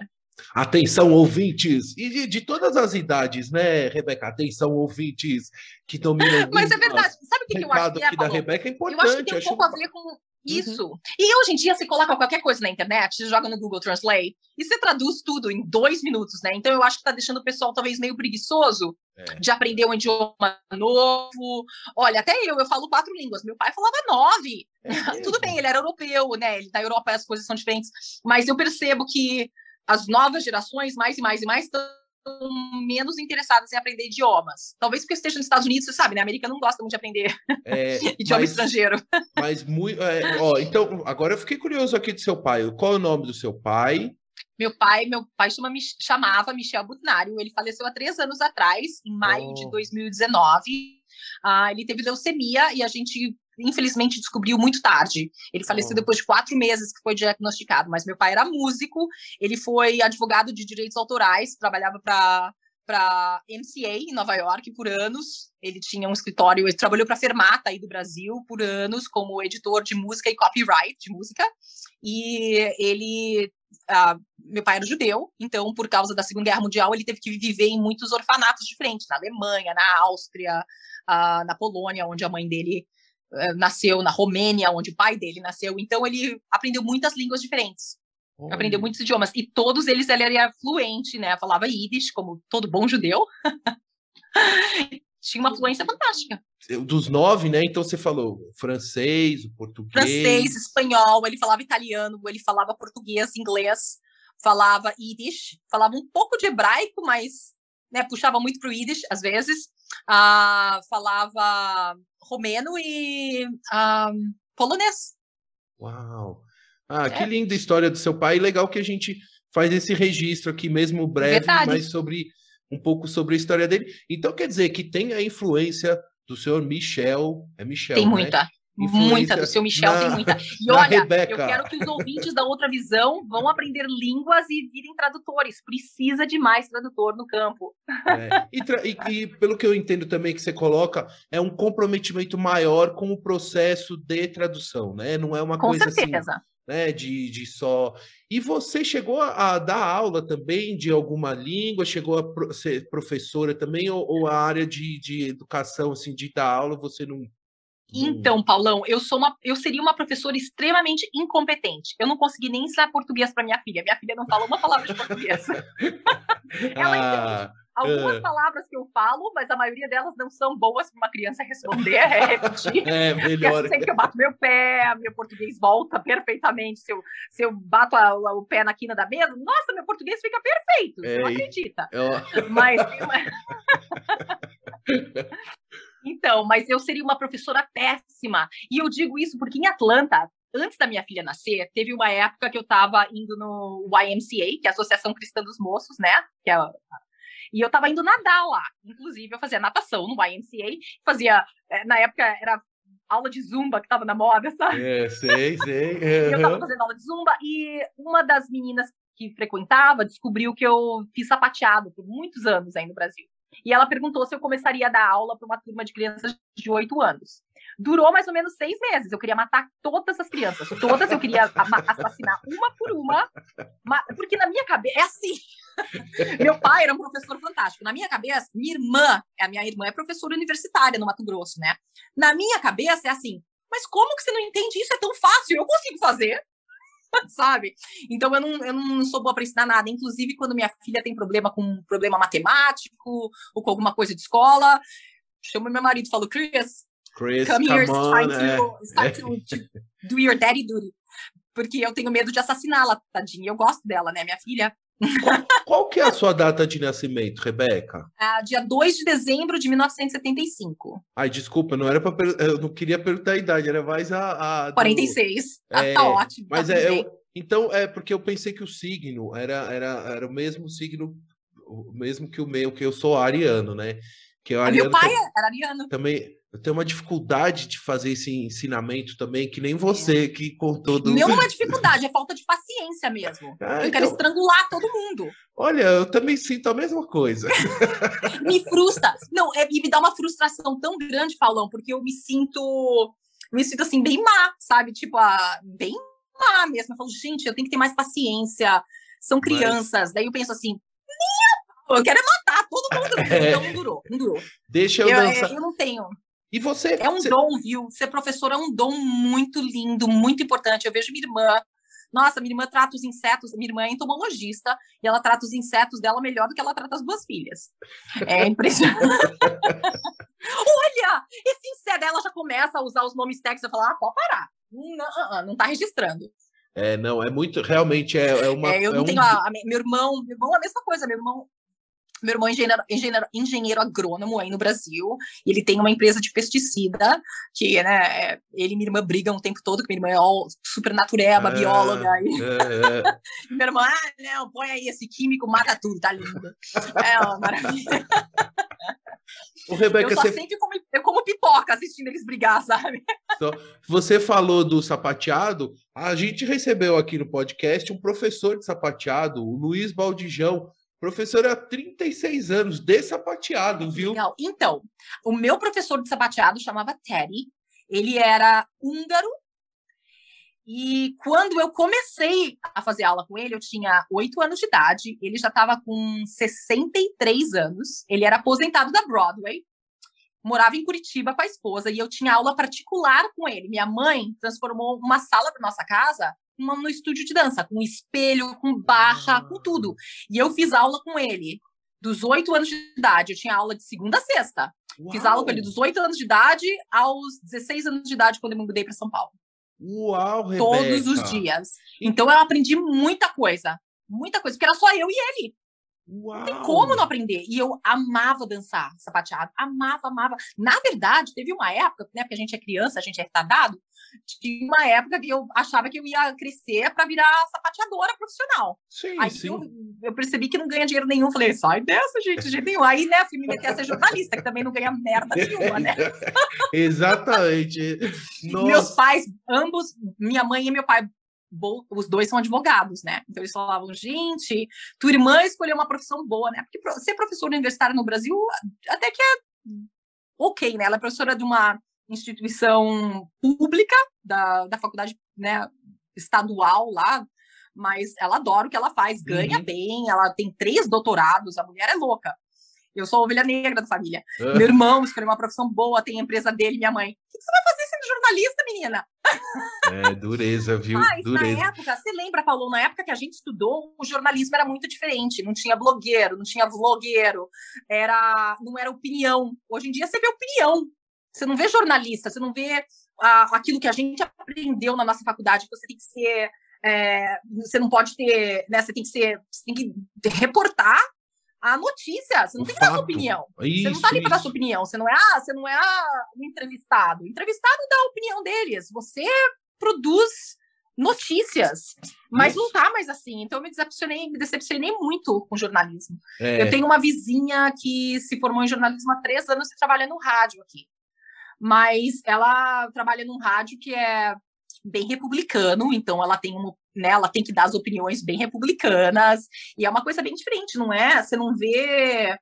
Atenção, ouvintes, e de, de, todas as idades, né, Rebeca? Atenção, ouvintes que estão me ouvindo. Mas é verdade, sabe o que, que eu acho que é, da Rebeca é importante. Eu acho que tem um pouco a ver com isso. Uhum. E hoje em dia, você coloca qualquer coisa na internet, você joga no Google Translate e você traduz tudo em dois minutos, né? Então eu acho que tá deixando o pessoal talvez meio preguiçoso é. de aprender um idioma novo. Olha, até eu, eu falo quatro línguas. Meu pai falava nove. É tudo bem, ele era europeu, né? Ele, na Europa as coisas são diferentes. Mas eu percebo que as novas gerações, mais e mais e mais, estão menos interessadas em aprender idiomas. Talvez porque esteja nos Estados Unidos, você sabe, né? A América não gosta muito de aprender é, idioma mas, estrangeiro. Mas muito. É, ó, então, agora eu fiquei curioso aqui do seu pai. Qual é o nome do seu pai? Meu pai, meu pai chama, chamava Michel Butnário. Ele faleceu há três anos atrás, em maio oh. de 2019. Ah, ele teve leucemia e a gente infelizmente descobriu muito tarde. Ele faleceu depois de quatro meses que foi diagnosticado, mas meu pai era músico, ele foi advogado de direitos autorais, trabalhava para para MCA em Nova York por anos. Ele tinha um escritório, ele trabalhou para a Fermata aí do Brasil por anos como editor de música e copyright de música. E ele Uh, meu pai era judeu, então, por causa da Segunda Guerra Mundial, ele teve que viver em muitos orfanatos diferentes, na Alemanha, na Áustria, uh, na Polônia, onde a mãe dele nasceu, na Romênia, onde o pai dele nasceu. Então, ele aprendeu muitas línguas diferentes. Aprendeu muitos idiomas. E todos eles ele era fluente, né? Falava Yiddish, como todo bom judeu. Tinha uma fluência fantástica. Dos nove, né? Então você falou francês, português. Francês, espanhol, ele falava italiano, ele falava português, inglês, falava Yiddish, falava um pouco de hebraico, mas né, puxava muito para o Yiddish às vezes. Uh, falava romeno e uh, polonês. Uau! Ah, é. que linda história do seu pai. Legal que a gente faz esse registro aqui, mesmo breve, Verdade. mas sobre um pouco sobre a história dele. Então quer dizer que tem a influência do senhor Michel. É Michel. Tem né? muita. Muita, do seu Michel na, tem muita. E olha, Rebeca. eu quero que os ouvintes da outra visão vão aprender línguas e virem tradutores. Precisa de mais tradutor no campo. É. E, e, e, pelo que eu entendo também que você coloca, é um comprometimento maior com o processo de tradução, né? Não é uma com coisa assim, certeza. assim né, de, de só. E você chegou a, dar aula também de alguma língua? Chegou a ser professora também? Ou, ou, a área de, de educação, assim, de dar aula, você não. Então, Paulão, eu sou uma, eu seria uma professora extremamente incompetente. Eu não consegui nem ensinar português para minha filha. Minha filha não fala uma palavra de português. Ela ah, entende algumas uh. palavras que eu falo, mas a maioria delas não são boas para uma criança responder, é repetir. É, melhor. sempre que eu bato meu pé, meu português volta perfeitamente. Se eu, se eu bato a, a, o pé na quina da mesa, nossa, meu português fica perfeito. Você não acredita. Eu... Mas. então, mas eu seria uma professora péssima. E eu digo isso porque em Atlanta, antes da minha filha nascer, teve uma época que eu estava indo no YMCA, que é a Associação Cristã dos Moços, né? Que é e eu estava indo nadar lá. Inclusive, eu fazia natação no YMCA, fazia, é, na época era aula de zumba que estava na moda, sabe? É, sei, sei. Uhum. eu estava fazendo aula de zumba e uma das meninas que frequentava descobriu que eu fiz sapateado por muitos anos aí no Brasil. E ela perguntou se eu começaria a dar aula para uma turma de crianças de 8 anos. Durou mais ou menos seis meses. Eu queria matar todas as crianças. Todas eu queria assassinar uma por uma. Porque na minha cabeça. É assim. Meu pai era um professor fantástico. Na minha cabeça, minha irmã, a minha irmã é professora universitária no Mato Grosso, né? Na minha cabeça é assim. Mas como que você não entende isso? É tão fácil. Eu consigo fazer. sabe? Então eu não, eu não sou boa para ensinar nada. Inclusive, quando minha filha tem problema com um problema matemático ou com alguma coisa de escola, chamo meu marido e falo, Chris, Chris come, come here, on, time, to, to, to do your daddy duty. Porque eu tenho medo de assassiná-la, tadinha. Eu gosto dela, né, minha filha. Qual, qual, que é a sua data de nascimento, Rebeca? Ah, dia 2 de dezembro de 1975. Ai, desculpa, não era para eu não queria perguntar a idade, era mais a, a do... 46. Ah, é, tá ótimo. Mas tá é, eu, então é porque eu pensei que o signo era era era o mesmo signo mesmo que o meu, que eu sou ariano, né? Que o meu pai era ariano. Também eu tenho uma dificuldade de fazer esse ensinamento também, que nem você, é. que contou do... Meu não é dificuldade, é falta de paciência mesmo. Ah, eu então... quero estrangular todo mundo. Olha, eu também sinto a mesma coisa. me frustra. Não, é, e me dá uma frustração tão grande, Paulão, porque eu me sinto... Me sinto, assim, bem má, sabe? Tipo, a, bem má mesmo. Eu falo, gente, eu tenho que ter mais paciência. São crianças. Mas... Daí eu penso assim, eu quero é matar todo mundo. É. Então não durou, não durou. Deixa eu, eu dançar. Eu não tenho. E você? É um você... dom, viu? Ser professor é um dom muito lindo, muito importante. Eu vejo minha irmã. Nossa, minha irmã trata os insetos, minha irmã é entomologista, e ela trata os insetos dela melhor do que ela trata as duas filhas. É impressionante. Olha, esse inseto, ela já começa a usar os nomes técnicos e falar, ah, pode parar. Não, ah, ah, não tá registrando. É, não, é muito, realmente é, é uma. É, eu não é tenho um... a, a, meu irmão, meu irmão é a mesma coisa, meu irmão meu irmão é engenheiro, engenheiro, engenheiro, agrônomo aí no Brasil, ele tem uma empresa de pesticida, que, né, é, ele e minha irmã brigam o tempo todo, que minha irmã é all, super natureba, é, bióloga, e... É, é. e minha irmã, ah, não, põe aí esse químico, mata tudo, tá lindo. É uma maravilha. O Rebeca, eu só você... sempre como, eu como pipoca assistindo eles brigar, sabe? Então, você falou do sapateado, a gente recebeu aqui no podcast um professor de sapateado, o Luiz Baldijão, Professor há 36 anos, de sapateado, viu? Legal. Então, o meu professor de sapateado chamava Teddy. Ele era húngaro. E quando eu comecei a fazer aula com ele, eu tinha 8 anos de idade. Ele já estava com 63 anos. Ele era aposentado da Broadway. Morava em Curitiba com a esposa. E eu tinha aula particular com ele. Minha mãe transformou uma sala da nossa casa no estúdio de dança, com espelho, com barra, ah. com tudo. E eu fiz aula com ele dos oito anos de idade. Eu tinha aula de segunda a sexta. Uau. Fiz aula com ele dos oito anos de idade aos 16 anos de idade, quando eu me mudei para São Paulo. Uau, Rebeca. Todos os dias. Então eu aprendi muita coisa. Muita coisa, porque era só eu e ele. Uau. Não tem como não aprender. E eu amava dançar sapateado. Amava, amava. Na verdade, teve uma época, né? Porque a gente é criança, a gente é retardado. Tinha uma época que eu achava que eu ia crescer para virar sapateadora profissional. Sim, Aí sim. Eu, eu, percebi que não ganha dinheiro nenhum. Falei, sai dessa, gente, de jeito nenhum. Aí, né, fui me meter a ser jornalista, que também não ganha merda nenhuma, né? Exatamente. Meus pais, ambos, minha mãe e meu pai, os dois são advogados, né? Então eles falavam, gente, tua irmã escolheu uma profissão boa, né? Porque ser professor universitário no Brasil até que é ok, né? Ela é professora de uma instituição pública da, da faculdade né, estadual lá, mas ela adora o que ela faz, ganha uhum. bem, ela tem três doutorados, a mulher é louca. Eu sou a ovelha negra da família. Uhum. Meu irmão escolheu uma profissão boa, tem a empresa dele, minha mãe. O que você vai fazer sendo jornalista, menina? É, dureza, viu? Mas dureza. na época, você lembra, Paulo, na época que a gente estudou, o jornalismo era muito diferente. Não tinha blogueiro, não tinha vlogueiro, era, não era opinião. Hoje em dia você vê opinião. Você não vê jornalista, você não vê ah, aquilo que a gente aprendeu na nossa faculdade, que você tem que ser. É, você não pode ter, né? Você tem que ser, você tem que reportar a notícia. Você não o tem que dar sua opinião. Isso, você não está ali para dar sua opinião. Você não é, ah, você não é ah, um entrevistado. O entrevistado dá a opinião deles. Você produz notícias. Mas Isso. não tá mais assim. Então eu me decepcionei, me decepcionei muito com jornalismo. É. Eu tenho uma vizinha que se formou em jornalismo há três anos e trabalha no rádio aqui. Mas ela trabalha num rádio que é bem republicano, então ela tem uma, né, ela tem que dar as opiniões bem republicanas, e é uma coisa bem diferente, não é? Você não vê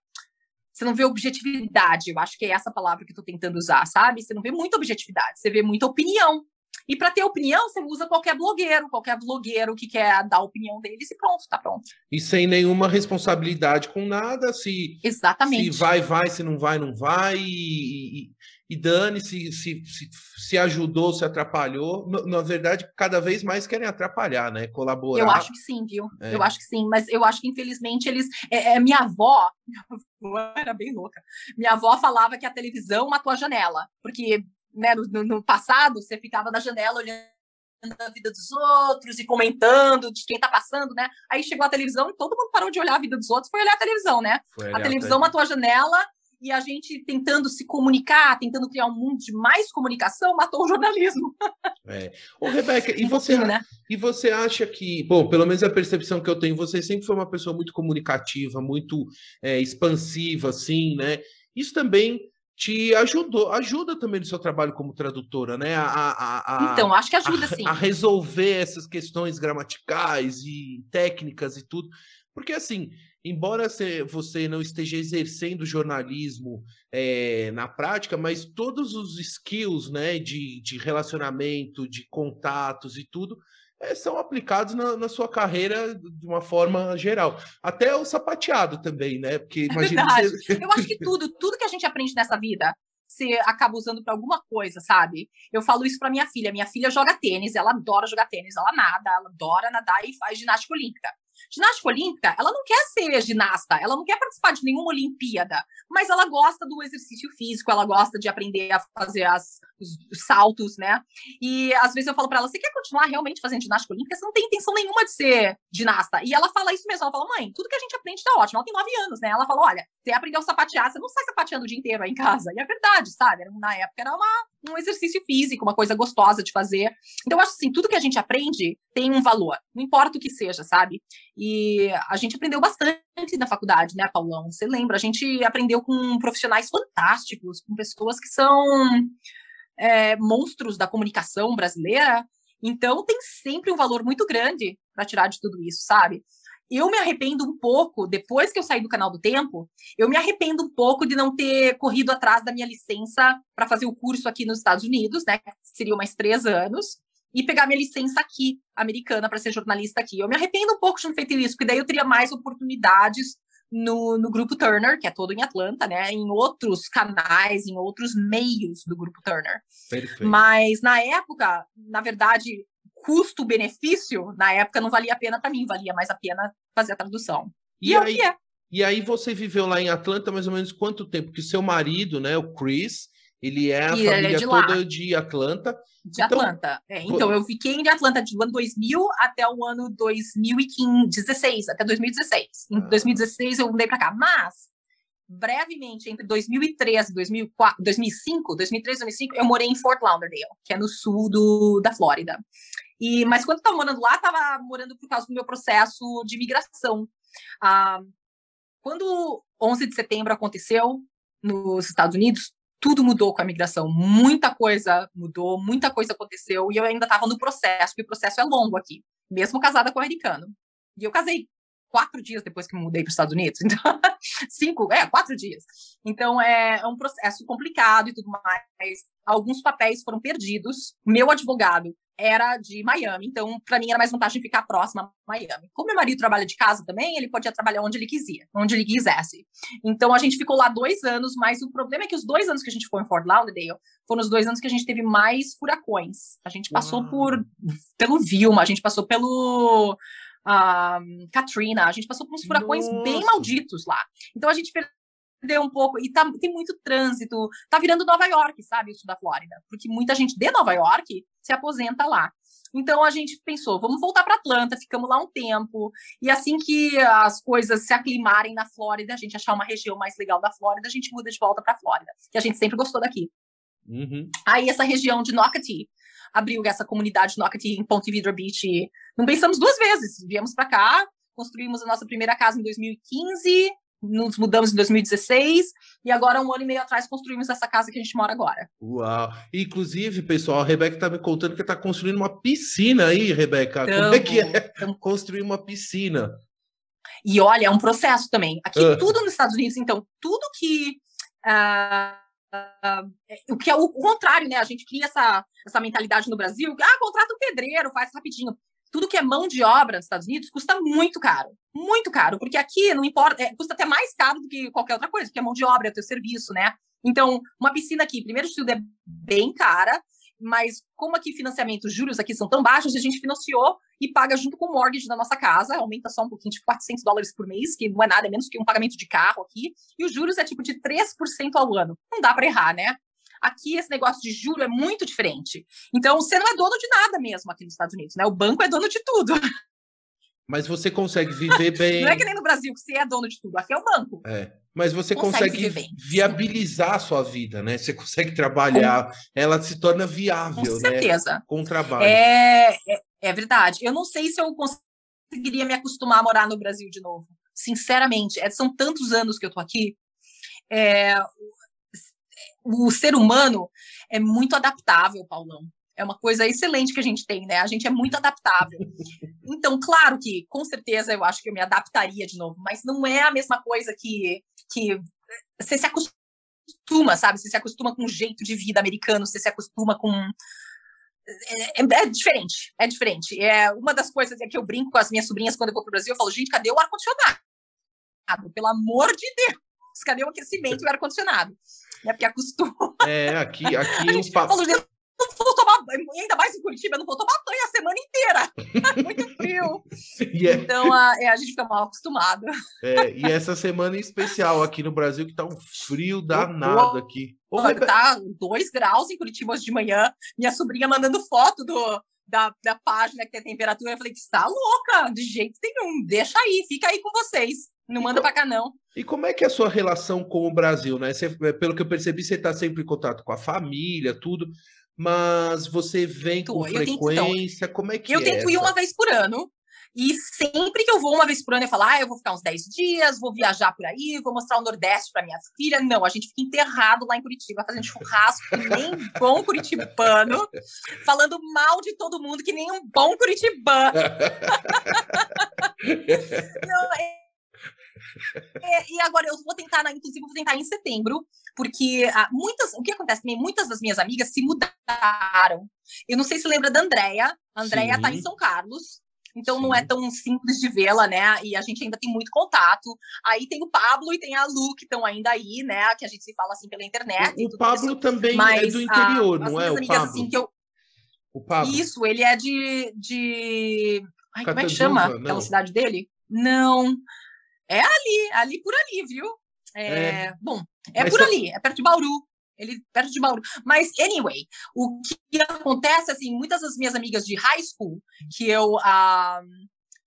você não vê objetividade, eu acho que é essa palavra que eu tô tentando usar, sabe? Você não vê muita objetividade, você vê muita opinião. E para ter opinião, você usa qualquer blogueiro, qualquer blogueiro que quer dar a opinião deles e pronto, tá pronto. E sem nenhuma responsabilidade com nada, se Exatamente. se vai, vai, se não vai, não vai, e, e dane-se se, se, se ajudou, se atrapalhou. Na, verdade, cada vez mais querem atrapalhar, né? Colaborar. Eu acho que sim, viu? É. Eu acho que sim, mas eu acho que infelizmente eles. É, é, minha avó, minha avó era bem louca. Minha avó falava que a televisão matou a janela, porque né, no, no passado você ficava na janela olhando a vida dos outros e comentando de quem tá passando, né? Aí chegou a televisão e todo mundo parou de olhar a vida dos outros, foi olhar a televisão, né? a televisão matou a janela e a gente tentando se comunicar, tentando criar um mundo de mais comunicação, matou o jornalismo. É. Ô, Rebeca, e você, né? e você acha que, bom, pelo menos a percepção que eu tenho, você sempre foi uma pessoa muito comunicativa, muito é, expansiva, assim, né? Isso também te ajudou, ajuda também no seu trabalho como tradutora, né? A, a, a então, acho que ajuda a, sim. A resolver essas questões gramaticais e técnicas e tudo. Porque, assim, embora você não esteja exercendo jornalismo é, na prática, mas todos os skills né, de, de relacionamento, de contatos e tudo, é, são aplicados na, na, sua carreira de uma forma geral. Até o sapateado também, né? Porque é imagina. É você... Eu acho que tudo, tudo que a gente aprende nessa vida, você acaba usando para alguma coisa, sabe? Eu falo isso para minha filha. Minha filha joga tênis, ela adora jogar tênis, ela nada, ela adora nadar e faz ginástica olímpica. Ginástica olímpica, ela não quer ser ginasta, ela não quer participar de nenhuma Olimpíada, mas ela gosta do exercício físico, ela gosta de aprender a fazer as, os, os saltos, né? E às vezes eu falo para ela: você quer continuar realmente fazendo ginástica olímpica? Você não tem intenção nenhuma de ser ginasta. E ela fala isso mesmo, ela fala: mãe, tudo que a gente aprende tá ótimo. Ela tem nove anos, né? Ela fala: olha, você aprendeu a sapatear, você não sai sapateando o dia inteiro aí em casa. E é verdade, sabe? Na época era uma, um exercício físico, uma coisa gostosa de fazer. Então, eu acho assim, tudo que a gente aprende tem um valor, não importa o que seja, sabe? E a gente aprendeu bastante na faculdade, né, Paulão? Você lembra? A gente aprendeu com profissionais fantásticos, com pessoas que são é, monstros da comunicação brasileira. Então, tem sempre um valor muito grande para tirar de tudo isso, sabe? Eu me arrependo um pouco, depois que eu saí do canal do Tempo, eu me arrependo um pouco de não ter corrido atrás da minha licença para fazer o curso aqui nos Estados Unidos, né? Seria mais três anos e pegar minha licença aqui, americana, para ser jornalista aqui. Eu me arrependo um pouco de não ter feito isso, porque daí eu teria mais oportunidades no, no Grupo Turner, que é todo em Atlanta, né? Em outros canais, em outros meios do Grupo Turner. Perfeito. Mas na época, na verdade, custo-benefício, na época não valia a pena para mim, valia mais a pena fazer a tradução. E, e é aí, o que é. E aí você viveu lá em Atlanta mais ou menos quanto tempo? Porque seu marido, né, o Chris, ele é a e família é de toda lá. de Atlanta. De então, Atlanta. É, então, eu fiquei de Atlanta do ano 2000 até o ano 2016, até 2016. Em 2016 ah. eu mudei para cá. Mas, brevemente, entre 2013 e 2004, 2005, 2003 e 2005, eu morei em Fort Lauderdale, que é no sul do, da Flórida. E, mas quando eu estava morando lá, estava morando por causa do meu processo de imigração. Ah, quando 11 de setembro aconteceu nos Estados Unidos, tudo mudou com a migração, muita coisa mudou, muita coisa aconteceu, e eu ainda estava no processo, porque o processo é longo aqui, mesmo casada com o americano. E eu casei quatro dias depois que me mudei para os Estados Unidos, então, cinco, é, quatro dias. Então, é, é um processo complicado e tudo mais. Alguns papéis foram perdidos. Meu advogado era de Miami, então para mim era mais vantagem ficar próxima a Miami. Como meu marido trabalha de casa também, ele podia trabalhar onde ele quisia, onde ele quisesse. Então a gente ficou lá dois anos, mas o problema é que os dois anos que a gente ficou em Fort Lauderdale foram os dois anos que a gente teve mais furacões. A gente passou Uau. por pelo Vilma, a gente passou pelo uh, Katrina, a gente passou por uns furacões Nossa. bem malditos lá. Então a gente perdeu um pouco, e tá, tem muito trânsito, tá virando Nova York, sabe, isso da Flórida, porque muita gente de Nova York se aposenta lá. Então a gente pensou, vamos voltar para Atlanta, ficamos lá um tempo, e assim que as coisas se aclimarem na Flórida, a gente achar uma região mais legal da Flórida, a gente muda de volta para Flórida, que a gente sempre gostou daqui. Uhum. Aí essa região de Nocatee abriu essa comunidade Nocatee em Ponte Vedra Beach. Não pensamos duas vezes, viemos para cá, construímos a nossa primeira casa em 2015, nos mudamos em 2016 e agora, um ano e meio atrás, construímos essa casa que a gente mora agora. Uau! Inclusive, pessoal, a Rebeca está me contando que está construindo uma piscina aí, Rebeca. Tamo, Como é que é tamo... construir uma piscina? E olha, é um processo também. Aqui, uh. tudo nos Estados Unidos, então, tudo que. Uh, o que é o contrário, né? A gente cria essa, essa mentalidade no Brasil, ah, contrata um pedreiro, faz rapidinho tudo que é mão de obra nos Estados Unidos custa muito caro. Muito caro, porque aqui não importa, é, custa até mais caro do que qualquer outra coisa, porque é mão de obra, é o teu serviço, né? Então, uma piscina aqui, primeiro de tudo, é bem cara, mas como aqui financiamento, juros aqui são tão baixos, a gente financiou e paga junto com o mortgage da nossa casa, aumenta só um pouquinho, de 400 dólares por mês, que não é nada, é menos que um pagamento de carro aqui, e os juros é tipo de 3% ao ano. Não dá para errar, né? Aqui esse negócio de juro é muito diferente. Então você não é dono de nada mesmo aqui nos Estados Unidos, né? O banco é dono de tudo. Mas você consegue viver bem. não é que nem no Brasil que você é dono de tudo. Aqui é o banco. É. Mas você consegue, consegue viabilizar a sua vida, né? Você consegue trabalhar, com... ela se torna viável, com né? certeza. Né? Com o trabalho. É, é, é verdade. Eu não sei se eu conseguiria me acostumar a morar no Brasil de novo. Sinceramente, é, são tantos anos que eu tô aqui. É, o ser humano é muito adaptável, Paulão. É uma coisa excelente que a gente tem, né? A gente é muito adaptável. Então, claro que, com certeza, eu acho que eu me adaptaria de novo, mas não é a mesma coisa que, que você se acostuma, sabe? Você se acostuma com o jeito de vida americano, você se acostuma com. É, é, é diferente, é diferente. É uma das coisas é que eu brinco com as minhas sobrinhas quando eu vou pro Brasil, eu falo, gente, cadê o ar-condicionado? Pelo amor de Deus, cadê o aquecimento e o ar-condicionado? É porque acostuma. É, aqui, aqui o papo. não vou tomar banho, ainda mais em Curitiba, eu não vou tomar banho a semana inteira. Muito frio. É... Então a, é, a gente fica mal acostumado. É, e essa semana em especial aqui no Brasil, que tá um frio danado aqui. Ô, Rebe... Tá 2 graus em Curitiba hoje de manhã. Minha sobrinha mandando foto do, da, da página que tem temperatura. Eu falei que está louca, de jeito nenhum. Deixa aí, fica aí com vocês. Não manda para cá, não. E como é que é a sua relação com o Brasil, né? Você, pelo que eu percebi, você está sempre em contato com a família, tudo mas você vem com eu frequência? Tento, como é que eu é? Eu tento ir uma vez por ano. E sempre que eu vou uma vez por ano, eu falo, ah, eu vou ficar uns 10 dias, vou viajar por aí, vou mostrar o Nordeste para minha filha. Não, a gente fica enterrado lá em Curitiba, fazendo churrasco, que nem bom curitibano, falando mal de todo mundo, que nem um bom curitibano. Não, é é, e agora eu vou tentar, inclusive, vou tentar em setembro, porque ah, muitas, o que acontece também, muitas das minhas amigas se mudaram. Eu não sei se lembra da Andrea. A Andrea está em São Carlos. Então Sim. não é tão simples de vê-la, né? E a gente ainda tem muito contato. Aí tem o Pablo e tem a Lu, que estão ainda aí, né? Que a gente se fala assim pela internet. O, o Pablo isso. também é Mas, é do interior, não é? O amigas, Pablo. Assim, eu... O Pablo. Isso, ele é de. de... Ai, como é que chama não. aquela cidade dele? Não. É ali, ali por ali, viu? É, é. Bom, é Mas por só... ali, é perto de Bauru. Ele perto de Bauru. Mas, anyway, o que acontece, assim, muitas das minhas amigas de high school, que eu, uh,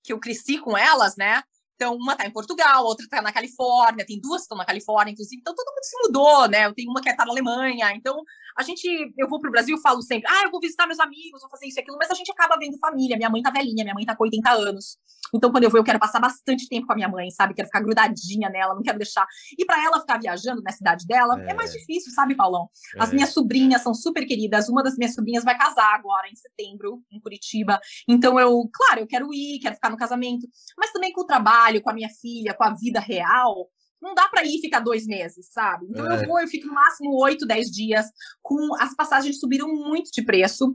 que eu cresci com elas, né? Então, uma tá em Portugal, outra tá na Califórnia, tem duas que estão na Califórnia, inclusive. Então, todo mundo se mudou, né? Eu tenho uma que tá na Alemanha. Então, a gente, eu vou pro Brasil, falo sempre, ah, eu vou visitar meus amigos, vou fazer isso e aquilo, mas a gente acaba vendo família. Minha mãe tá velhinha, minha mãe tá com 80 anos. Então, quando eu vou, eu quero passar bastante tempo com a minha mãe, sabe? Quero ficar grudadinha nela, não quero deixar. E para ela ficar viajando na cidade dela, é, é mais difícil, sabe, Paulão? As é. minhas sobrinhas são super queridas. Uma das minhas sobrinhas vai casar agora, em setembro, em Curitiba. Então, eu, claro, eu quero ir, quero ficar no casamento, mas também com o trabalho, com a minha filha, com a vida real não dá para ir ficar dois meses, sabe? Então é. eu vou, eu fico no máximo oito, dez dias. Com as passagens subiram muito de preço.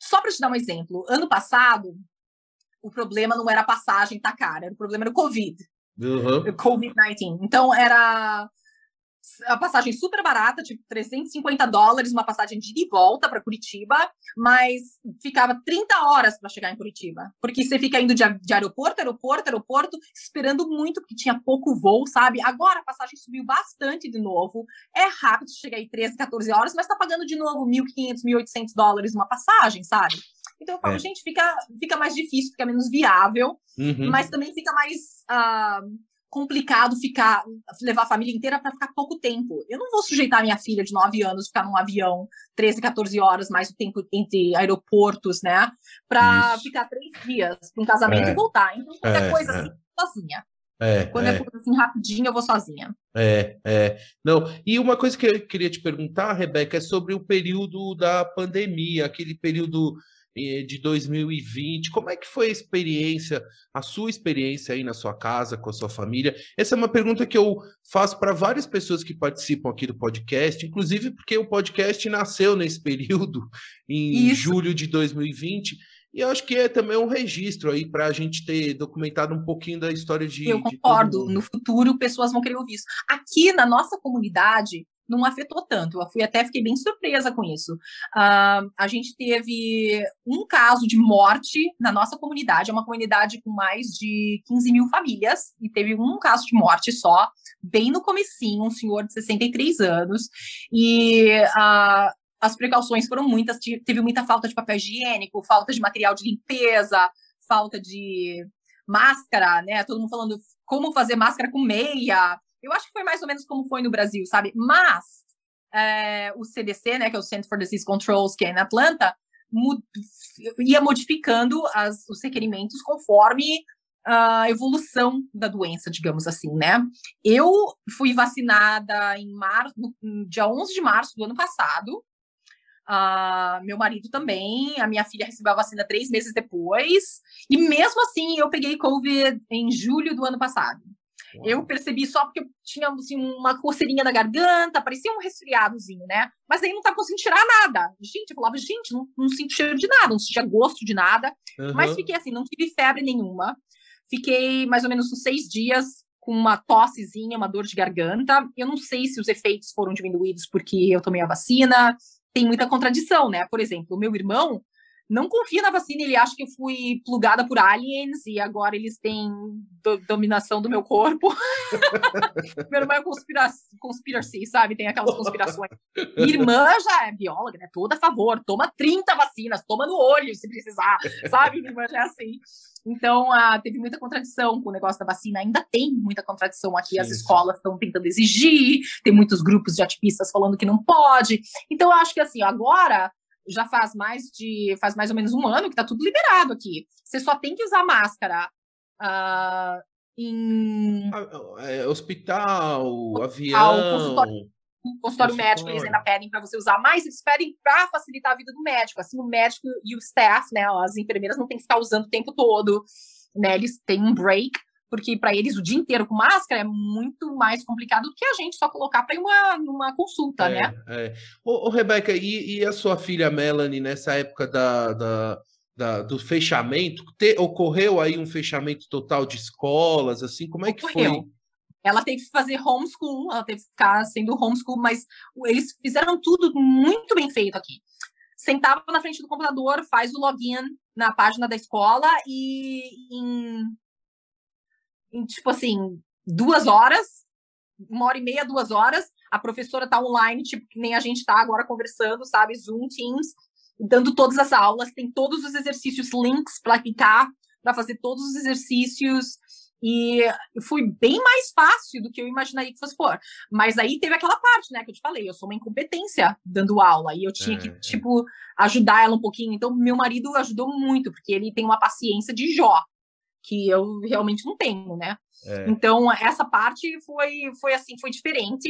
Só para te dar um exemplo, ano passado o problema não era a passagem tá cara, o problema era o Covid. Uhum. Covid-19. Então era a passagem super barata, tipo 350 dólares, uma passagem de ida e volta para Curitiba, mas ficava 30 horas para chegar em Curitiba, porque você fica indo de, de, aeroporto, aeroporto, aeroporto, esperando muito, porque tinha pouco voo, sabe? Agora a passagem subiu bastante de novo, é rápido chegar aí 13, 14 horas, mas tá pagando de novo 1.500, 1.800 dólares uma passagem, sabe? Então eu falo, é. gente, fica, fica mais difícil, fica menos viável, uhum. mas também fica mais. Uh, complicado ficar levar a família inteira para ficar pouco tempo. Eu não vou sujeitar minha filha de 9 anos ficar num avião 13, 14 horas mais o tempo entre aeroportos, né? Para ficar três dias para um casamento é. e voltar. Então, qualquer é, coisa é. assim, sozinha. É, Quando é, é coisa assim rapidinho, eu vou sozinha. É, é. Não, e uma coisa que eu queria te perguntar, Rebeca, é sobre o período da pandemia, aquele período de 2020. Como é que foi a experiência, a sua experiência aí na sua casa, com a sua família? Essa é uma pergunta que eu faço para várias pessoas que participam aqui do podcast, inclusive porque o podcast nasceu nesse período, em Isso. julho de 2020. E eu acho que é também um registro aí para a gente ter documentado um pouquinho da história de. Eu concordo. No futuro, pessoas vão querer ouvir isso. Aqui na nossa comunidade, não afetou tanto. Eu fui até fiquei bem surpresa com isso. Uh, a gente teve um caso de morte na nossa comunidade, é uma comunidade com mais de 15 mil famílias, e teve um caso de morte só, bem no comecinho, um senhor de 63 anos, e uh, as precauções foram muitas, teve muita falta de papel higiênico, falta de material de limpeza, falta de máscara, né? Todo mundo falando como fazer máscara com meia, Eu acho que foi mais ou menos como foi no Brasil, sabe? Mas é, o CDC, né, que é o Center for Disease Controls, que é em Atlanta, ia modificando as, os requerimentos conforme a evolução da doença, digamos assim, né? Eu fui vacinada em março, no dia 11 de março do ano passado. Uh, meu marido também, a minha filha recebeu a vacina três meses depois, e mesmo assim eu peguei Covid em julho do ano passado. Uau. Eu percebi só porque eu tinha assim, uma coceirinha na garganta, parecia um resfriadozinho, né? Mas aí não tava conseguindo tirar nada. Gente, eu falava, gente, não, não sinto cheiro de nada, não sentia gosto de nada. Uhum. Mas fiquei assim, não tive febre nenhuma. Fiquei mais ou menos uns seis dias com uma tossezinha, uma dor de garganta. Eu não sei se os efeitos foram diminuídos porque eu tomei a vacina. Tem muita contradição, né? Por exemplo, o meu irmão não confia na vacina, ele acha que eu fui plugada por aliens e agora eles têm do, dominação do meu corpo. meu irmão é conspira conspiracy, sabe? Tem aquelas conspirações. Minha irmã já é bióloga, né? Toda a favor, toma 30 vacinas, toma no olho se precisar, sabe? Minha irmã já é assim. Então, ah, teve muita contradição com o negócio da vacina. Ainda tem muita contradição aqui. As escolas estão tentando exigir, tem muitos grupos de ativistas falando que não pode. Então, eu acho que assim, agora já faz mais de faz mais ou menos um ano que está tudo liberado aqui. Você só tem que usar máscara uh, em é, hospital, avião, consultório, consultório médico eles ainda pedem para você usar, mas eles pedem para facilitar a vida do médico. Assim, o médico e o staff, né, as enfermeiras não tem que ficar usando o tempo todo, né? Eles têm um break porque para eles o dia inteiro com máscara é muito mais complicado do que a gente só colocar para ir uma, uma consulta, é, né? É. Ô, ô Rebeca, e, e, a sua filha Melanie, nessa época da, da, da do fechamento, te, ocorreu aí um fechamento total de escolas, assim, como é que ocorreu. foi? Ela teve que fazer homeschool, ela teve que ficar sendo homeschool, mas eles fizeram tudo muito bem feito aqui. Sentava na frente do computador, faz o login na página da escola e em em, tipo assim, duas horas, uma hora e meia, duas horas, a professora tá online, tipo, que nem a gente tá agora conversando, sabe? Zoom, Teams, dando todas as aulas, tem todos os exercícios, links para clicar, para fazer todos os exercícios. E foi bem mais fácil do que eu imaginaria que fosse for. Mas aí teve aquela parte, né, que eu te falei, eu sou uma incompetência dando aula, e eu tinha é, que, é. tipo, ajudar ela um pouquinho. Então, meu marido ajudou muito, porque ele tem uma paciência de Jó que eu realmente não tenho, né? É. Então, essa parte foi, foi assim, foi diferente.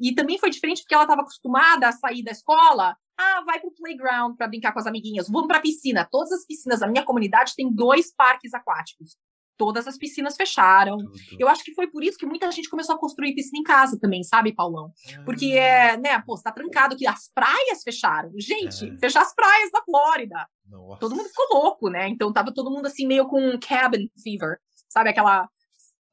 E também foi diferente porque ela estava acostumada a sair da escola. Ah, vai pro playground para brincar com as amiguinhas. Vamos pra piscina. Todas as piscinas da minha comunidade tem dois parques aquáticos. Todas as piscinas fecharam. Tudo. Eu acho que foi por isso que muita gente começou a construir piscina em casa também, sabe, Paulão? Porque é, né, pô, está trancado aqui. As praias fecharam. Gente, é. fechar as praias da Flórida. Nossa. Todo mundo ficou louco, né? Então tava todo mundo assim, meio com cabin fever, sabe? Aquela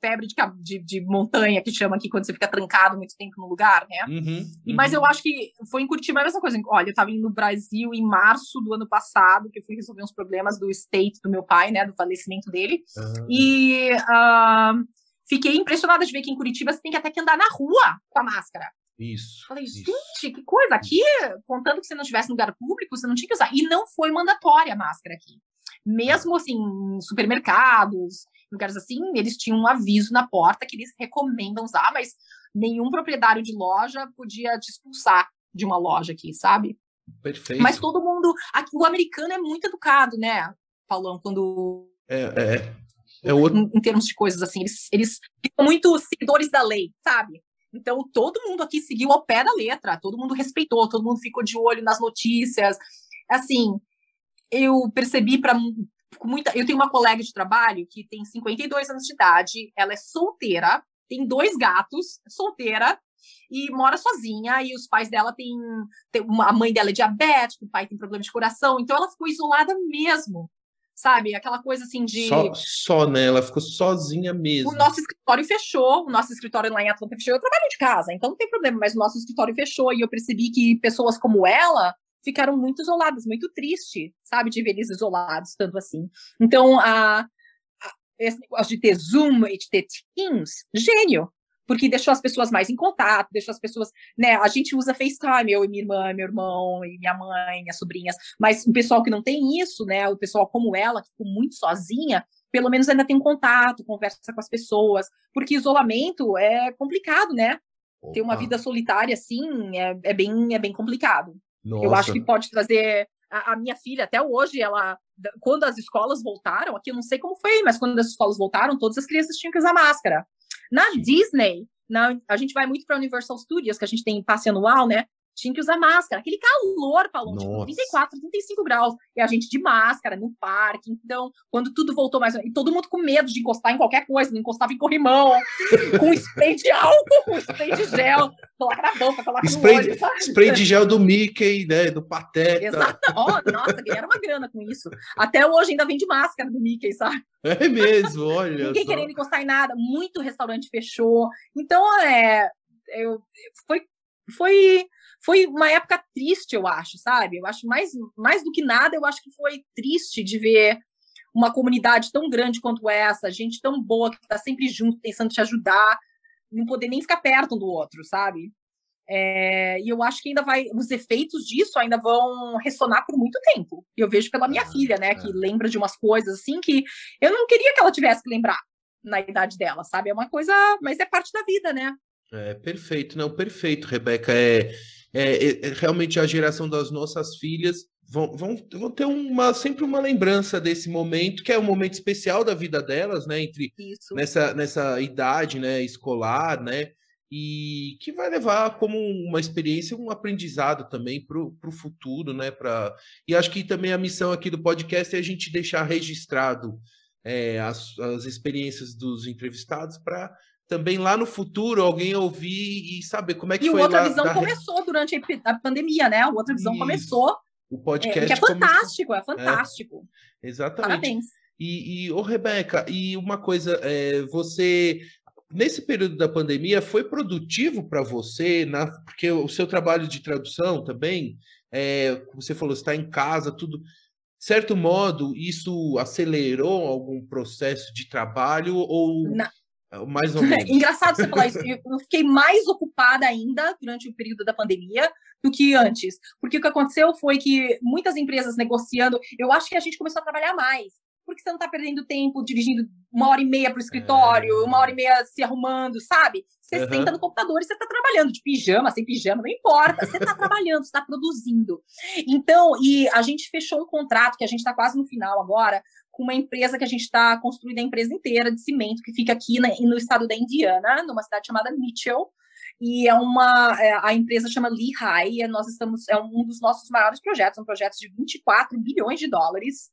febre de, de, de, montanha que chama aqui quando você fica trancado muito tempo no lugar, né? Uhum, uhum. Mas eu acho que foi em Curitiba a mesma coisa. Olha, eu tava indo no Brasil em março do ano passado, que eu fui resolver uns problemas do estate do meu pai, né? Do falecimento dele. Uhum. E uh, fiquei impressionada de ver que em Curitiba você tem que até que andar na rua com a máscara. Isso. Falei, isso. gente, que coisa. Aqui, contando que você não estivesse em lugar público, você não tinha que usar. E não foi mandatória a máscara aqui. Mesmo assim, em supermercados, lugares assim, eles tinham um aviso na porta que eles recomendam usar, mas nenhum proprietário de loja podia te expulsar de uma loja aqui, sabe? Perfeito. Mas todo mundo. Aqui, o americano é muito educado, né, Paulão, quando. É, é. é outro... em, em, termos de coisas assim, eles, eles são muito seguidores da lei, sabe? Então, todo mundo aqui seguiu ao pé da letra, todo mundo respeitou, todo mundo ficou de olho nas notícias. Assim, eu percebi para muita. Eu tenho uma colega de trabalho que tem 52 anos de idade, ela é solteira, tem dois gatos, solteira, e mora sozinha, e os pais dela têm. Tem uma, a mãe dela é diabética, o pai tem problema de coração, então ela ficou isolada mesmo sabe? Aquela coisa assim de. Só, só né? Ela ficou sozinha mesmo. O nosso escritório fechou, o nosso escritório lá em Atlanta fechou. Eu trabalho de casa, então não tem problema, mas o nosso escritório fechou e eu percebi que pessoas como ela ficaram muito isoladas, muito triste, sabe? De ver eles isolados, tanto assim. Então, a, a esse negócio de ter Zoom e de ter Teams, gênio porque deixou as pessoas mais em contato, deixou as pessoas, né? A gente usa FaceTime, eu e minha irmã, meu irmão, e minha mãe, minhas sobrinhas, mas o pessoal que não tem isso, né? O pessoal como ela, que ficou muito sozinha, pelo menos ainda tem um contato, conversa com as pessoas, porque isolamento é complicado, né? Opa. Ter uma vida solitária assim é, é, bem, é bem complicado. Nossa. Eu acho que pode trazer. A, minha filha, até hoje, ela. Quando as escolas voltaram, aqui eu não sei como foi, mas quando as escolas voltaram, todas as crianças tinham que usar máscara. Na Disney, na, a gente vai muito para Universal Studios, que a gente tem passe anual, né? Tinha que usar máscara. Aquele calor, Paulo, tipo, 34, 35 graus. E a gente de máscara no parque. Então, quando tudo voltou mais. E todo mundo com medo de encostar em qualquer coisa, não encostava em corrimão, com spray de álcool, com spray de gel. Coloca na boca, coloca spray, no olho, sabe? Spray de gel do Mickey, né? Do Pateta. Exato. Oh, nossa, ganharam uma grana com isso. Até hoje ainda vende máscara do Mickey, sabe? É mesmo, olha. Ninguém só. querendo encostar em nada. Muito restaurante fechou. Então, é. Eu, foi, foi foi uma época triste, eu acho, sabe? Eu acho mais, mais do que nada, eu acho que foi triste de ver uma comunidade tão grande quanto essa, gente tão boa que está sempre junto, pensando te ajudar, não poder nem ficar perto um do outro, sabe? É, e eu acho que ainda vai, os efeitos disso ainda vão ressonar por muito tempo. Eu vejo pela minha ah, filha, né, é. que lembra de umas coisas assim que eu não queria que ela tivesse que lembrar na idade dela, sabe? É uma coisa, mas é parte da vida, né? É perfeito, não, perfeito, Rebeca. É, é, é, é, realmente a geração das nossas filhas vão, vão, vão ter uma, sempre uma lembrança desse momento, que é um momento especial da vida delas, né? Entre nessa, nessa idade né, escolar, né? E que vai levar como uma experiência, um aprendizado também para o futuro, né? Pra... E acho que também a missão aqui do podcast é a gente deixar registrado é, as, as experiências dos entrevistados para também lá no futuro alguém ouvir e saber como é que e foi o Outra lá, Visão da... começou durante a pandemia, né? O Outra Visão Isso. começou. O podcast. É, que é fantástico, começou... é fantástico. É, exatamente. Parabéns. E, e ô, Rebeca, e uma coisa, é, você nesse período da pandemia foi produtivo para você, na, porque o seu trabalho de tradução também, é, você falou, está em casa, tudo. Certo modo, isso acelerou algum processo de trabalho ou na, mais ou menos. Engraçado você falar isso. Eu fiquei mais ocupada ainda durante o período da pandemia do que antes. Porque o que aconteceu foi que muitas empresas negociando, eu acho que a gente começou a trabalhar mais. Porque você não está perdendo tempo dirigindo uma hora e meia para o escritório, é... uma hora e meia se arrumando, sabe? Você uhum. senta no computador e você está trabalhando, de pijama, sem pijama, não importa. Você está trabalhando, você está produzindo. Então, e a gente fechou um contrato, que a gente está quase no final agora, com uma empresa que a gente está construindo a empresa inteira de cimento, que fica aqui na, no estado da Indiana, numa cidade chamada Mitchell. E é uma. É, a empresa chama Lehigh, e nós estamos. É um dos nossos maiores projetos, um projeto de 24 bilhões de dólares.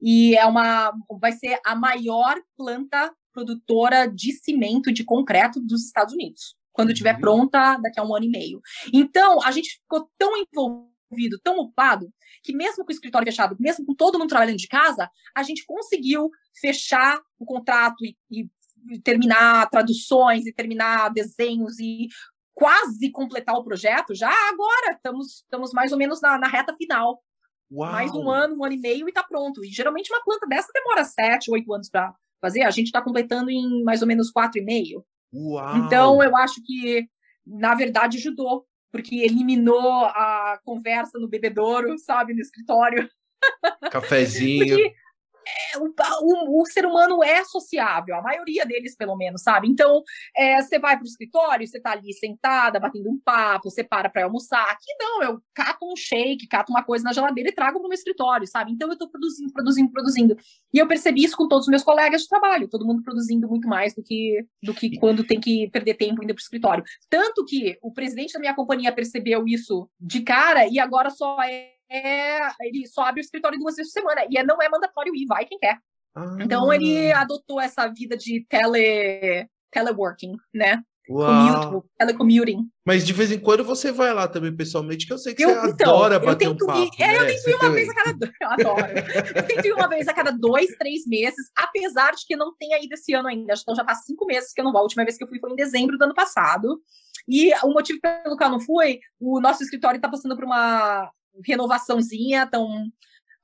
E é uma. Vai ser a maior planta produtora de cimento de concreto dos Estados Unidos. Quando estiver uhum. pronta, daqui a um ano e meio. Então, a gente ficou tão envolvido, tão ocupado, que mesmo com o escritório fechado, mesmo com todo mundo trabalhando de casa, a gente conseguiu fechar o contrato e, e terminar traduções e terminar desenhos e quase completar o projeto. Já agora estamos, estamos mais ou menos na, na reta final. Uau. Mais um ano, um ano e meio e está pronto. E geralmente uma planta dessa demora sete, oito anos para fazer. A gente está completando em mais ou menos quatro e meio. Uau. Então eu acho que na verdade ajudou porque eliminou a conversa no bebedouro, sabe, no escritório. Cafezinho. porque é, o, o, o, ser humano é sociável, a maioria deles, pelo menos, sabe? Então, é, você vai para o escritório, você está ali sentada, batendo um papo, você para para almoçar. Aqui não, eu cato um shake, cato uma coisa na geladeira e trago para o meu escritório, sabe? Então, eu estou produzindo, produzindo, produzindo. E eu percebi isso com todos os meus colegas de trabalho, todo mundo produzindo muito mais do que, do que quando tem que perder tempo indo para o escritório. Tanto que o presidente da minha companhia percebeu isso de cara e agora só é é, ele só abre o escritório duas vezes por semana. E é, não é mandatório ir, vai quem quer. Ah. Então ele adotou essa vida de tele, teleworking, né? Commute, telecommuting. Mas de vez em quando você vai lá também pessoalmente, que eu sei que eu, você então, adora bater um papo. Ir, é, né? eu tento ir uma vez a cada. Eu adoro. eu tento ir uma vez a cada dois, três meses, apesar de que não tenha ido esse ano ainda. Então já faz cinco meses que eu não vou. A última vez que eu fui foi em dezembro do ano passado. E o motivo pelo qual eu não fui, o nosso escritório está passando por uma renovaçãozinha, estão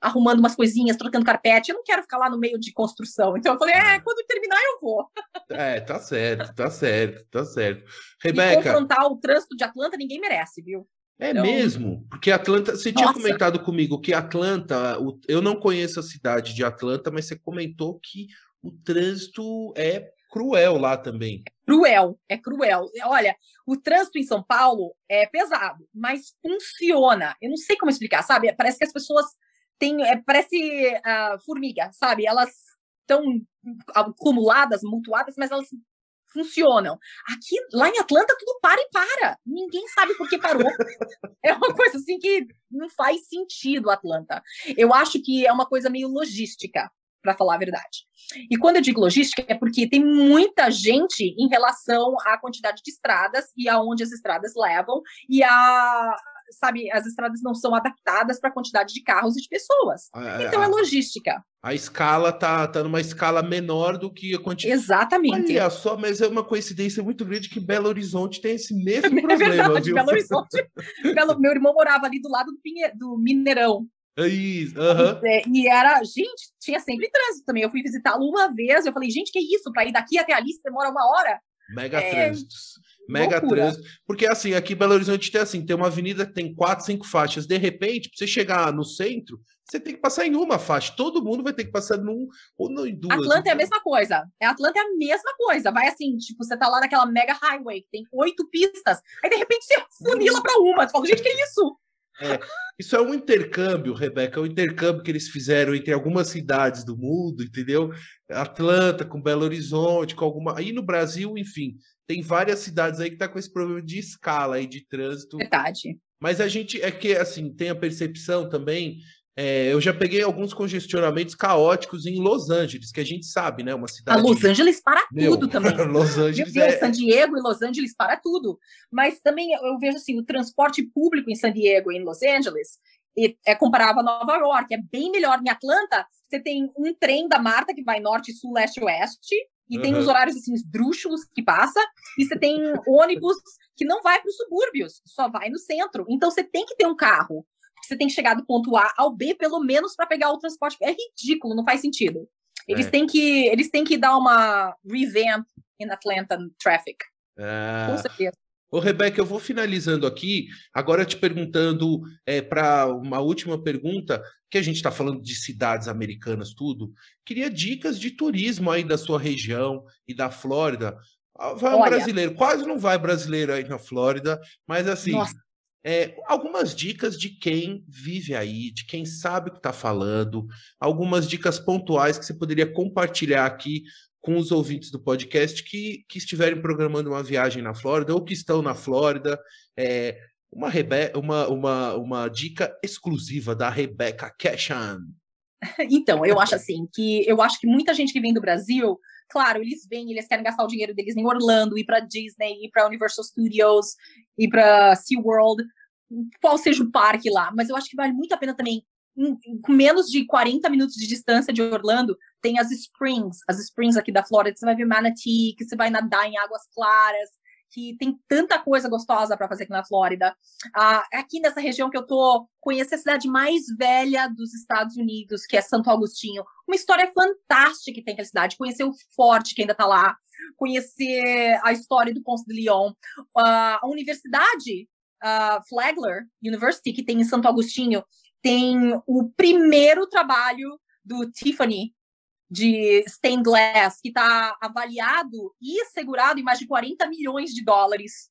arrumando umas coisinhas, trocando carpete. Eu não quero ficar lá no meio de construção. Então eu falei, é, quando terminar eu vou. É, tá certo, tá certo, tá certo. Rebeca. E confrontar o trânsito de Atlanta ninguém merece, viu? É então... mesmo, porque Atlanta, você tinha Nossa. comentado comigo que Atlanta, eu não conheço a cidade de Atlanta, mas você comentou que o trânsito é cruel lá também. Cruel, é cruel. Olha, o trânsito em São Paulo é pesado, mas funciona. Eu não sei como explicar, sabe? Parece que as pessoas têm, é, parece uh, formiga, sabe? Elas estão acumuladas, mutuadas, mas elas funcionam. Aqui, lá em Atlanta, tudo para e para. Ninguém sabe por que parou. é uma coisa assim que não faz sentido, Atlanta. Eu acho que é uma coisa meio logística, para falar a verdade. E quando eu digo logística, é porque tem muita gente em relação à quantidade de estradas e aonde as estradas levam e a sabe, as estradas não são adaptadas para a quantidade de carros e de pessoas. então é logística. A escala tá, tá numa escala menor do que a quantidade. Exatamente. Olha só, mas é uma coincidência muito grande que Belo Horizonte tem esse mesmo é problema, verdade, viu? Belo Horizonte. Belo, meu irmão morava ali do lado do, Pinhe, do Mineirão. É isso, uhum. e, e, era, gente, tinha sempre trânsito também. Eu fui visitá-lo uma vez, eu falei, gente, que isso? Para ir daqui até ali, demora uma hora? Mega é... trânsitos. Mega Loucura. trânsito. Porque assim, aqui em Belo Horizonte tem assim, tem uma avenida que tem quatro, cinco faixas. De repente, para você chegar no centro, você tem que passar em uma faixa. Todo mundo vai ter que passar num ou em duas. Atlanta então... é a mesma coisa. É Atlanta é a mesma coisa. Vai assim, tipo, você tá lá naquela mega highway, que tem oito pistas, aí de repente você funila para uma. Você fala, gente, que é isso? É, isso é um intercâmbio, Rebeca, é um intercâmbio que eles fizeram entre algumas cidades do mundo, entendeu? Atlanta com Belo Horizonte, com alguma. Aí no Brasil, enfim, tem várias cidades aí que tá com esse problema de escala aí de trânsito. Verdade. Mas a gente é que assim tem a percepção também. É, eu já peguei alguns congestionamentos caóticos em Los Angeles, que a gente sabe, né? Uma cidade. A Los Angeles para Meu, tudo também. Los Angeles é... San Diego e Los Angeles para tudo. Mas também eu vejo assim, o transporte público em San Diego e em Los Angeles é comparável a Nova York, é bem melhor. Em Atlanta, você tem um trem da Marta que vai norte, sul, leste, oeste, e uhum. tem os horários assim esdrúxulos que passa, e você tem ônibus que não vai para os subúrbios, só vai no centro. Então você tem que ter um carro. Você tem que chegar do ponto A ao B, pelo menos, para pegar o transporte. É ridículo, não faz sentido. Eles, é. têm, que, eles têm que dar uma revamp in Atlanta traffic. Ah. Com certeza. Ô, Rebeca, eu vou finalizando aqui, agora te perguntando é, para uma última pergunta, que a gente está falando de cidades americanas, tudo. Queria dicas de turismo aí da sua região e da Flórida. Ah, vai um Olha, brasileiro, quase não vai brasileiro aí na Flórida, mas assim, é, algumas dicas de quem vive aí, de quem sabe o que está falando, algumas dicas pontuais que você poderia compartilhar aqui com os ouvintes do podcast que, que estiverem programando uma viagem na Flórida ou que estão na Flórida. É, uma, Rebe uma, uma, uma dica exclusiva da Rebecca Cashan. Então, eu acho assim, que eu acho que muita gente que vem do Brasil, claro, eles vêm, eles querem gastar o dinheiro deles em Orlando, ir para Disney, ir para Universal Studios, ir para SeaWorld, qual seja o parque lá, mas eu acho que vale muito a pena também com menos de 40 minutos de distância de Orlando, tem as Springs, as Springs aqui da Flórida, você vai ver Manatee, que você vai nadar em águas claras, que tem tanta coisa gostosa para fazer aqui na Flórida. Ah, aqui nessa região que eu tô, conheci a cidade mais velha dos Estados Unidos, que é Santo Agostinho. Uma história fantástica que tem aquela cidade. Conhecer o forte que ainda está lá, conhecer a história do Ponce de Leon. Ah, a universidade uh, Flagler University, que tem em Santo Agostinho, tem o primeiro trabalho do Tiffany de stained glass, que está avaliado e segurado em mais de 40 milhões de dólares.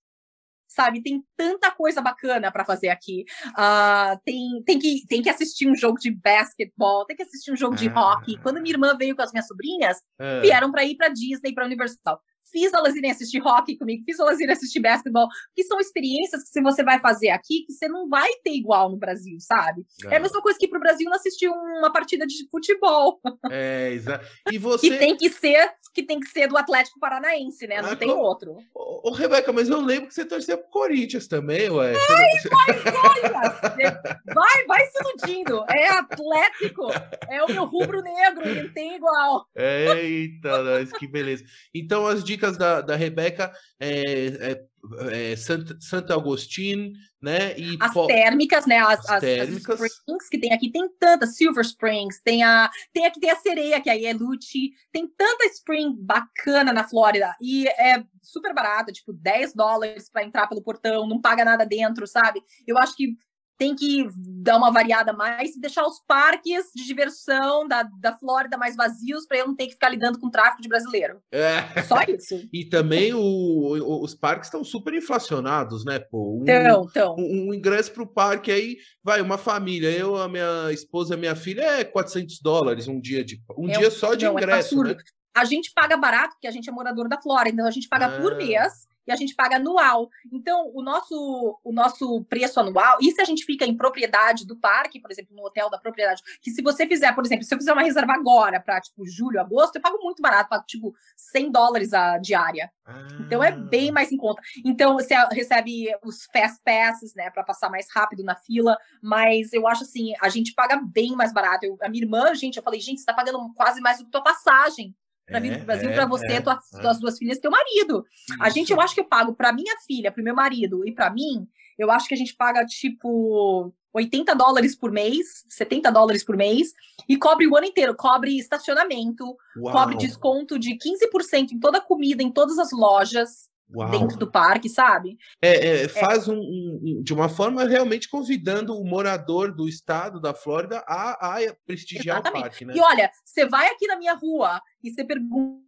Sabe, tem tanta coisa bacana para fazer aqui. Uh, tem, tem, que, tem que assistir um jogo de basquetebol, tem que assistir um jogo de ah. hockey. Quando minha irmã veio com as minhas sobrinhas, ah. vieram para ir para Disney, para Universal fiz elas irem assistir hockey comigo, fiz elas irem assistir basquetebol, que são experiências que se você vai fazer aqui, que você não vai ter igual no Brasil, sabe? É, é a mesma coisa que para o Brasil não assistir uma partida de futebol. É, exato. E você... que tem que ser que tem que ser do Atlético Paranaense, né? Não ah, tem com... outro. Ô, ô, Rebeca, mas eu lembro que você torcia pro Corinthians também, ué. Ai, mas olha! vai, vai se iludindo. É Atlético, é o meu rubro negro, não tem igual. Eita, nós, que beleza. Então, as dicas da, da Rebeca é, é é, Santa, Santa Agostinho, né? E as térmicas, né? As, as, térmicas. As springs que tem aqui, tem tantas, Silver Springs, tem a tem aqui tem a sereia, que aí é Lucci, tem tanta spring bacana na Flórida e é super barata, tipo 10 dólares para entrar pelo portão, não paga nada dentro, sabe? Eu acho que tem que dar uma variada mais e deixar os parques de diversão da, da Flórida mais vazios para eu não ter que ficar lidando com tráfico de brasileiro. É. Só isso. e também o, o, os parques estão super inflacionados, né, pô? Um, então, então. Um, um ingresso para o parque aí, vai, uma família, eu, a minha esposa, a minha filha, é 400 dólares um dia de um é dia só de não, é ingresso, é né? A gente paga barato, porque a gente é morador da Flórida, então a gente paga ah. por mês e a gente paga anual. Então, o nosso, o nosso preço anual, e se a gente fica em propriedade do parque, por exemplo, no hotel da propriedade, que se você fizer, por exemplo, se eu fizer uma reserva agora para, tipo, julho, agosto, eu pago muito barato, pago, tipo, 100 dólares a diária. Ah. Então, é bem mais em conta. Então, você recebe os fast passes, né, para passar mais rápido na fila, mas eu acho assim, a gente paga bem mais barato. Eu, a minha irmã, gente, eu falei, gente, você tá pagando quase mais do que tua passagem para vir para o Brasil, é, para você, é, tua, é. tuas duas filhas, teu marido. Isso. A gente, eu acho que eu pago para minha filha, para meu marido e para mim, eu acho que a gente paga tipo 80 dólares por mês, 70 dólares por mês, e cobre o ano inteiro, cobre estacionamento, Uau. cobre desconto de 15% em toda a comida, em todas as lojas. Uau. dentro do parque, sabe? É, é, é. faz um, um, de uma forma realmente convidando o morador do estado da Flórida a, a prestigiar Exatamente. o parque, né? E olha, você vai aqui na minha rua e você pergunta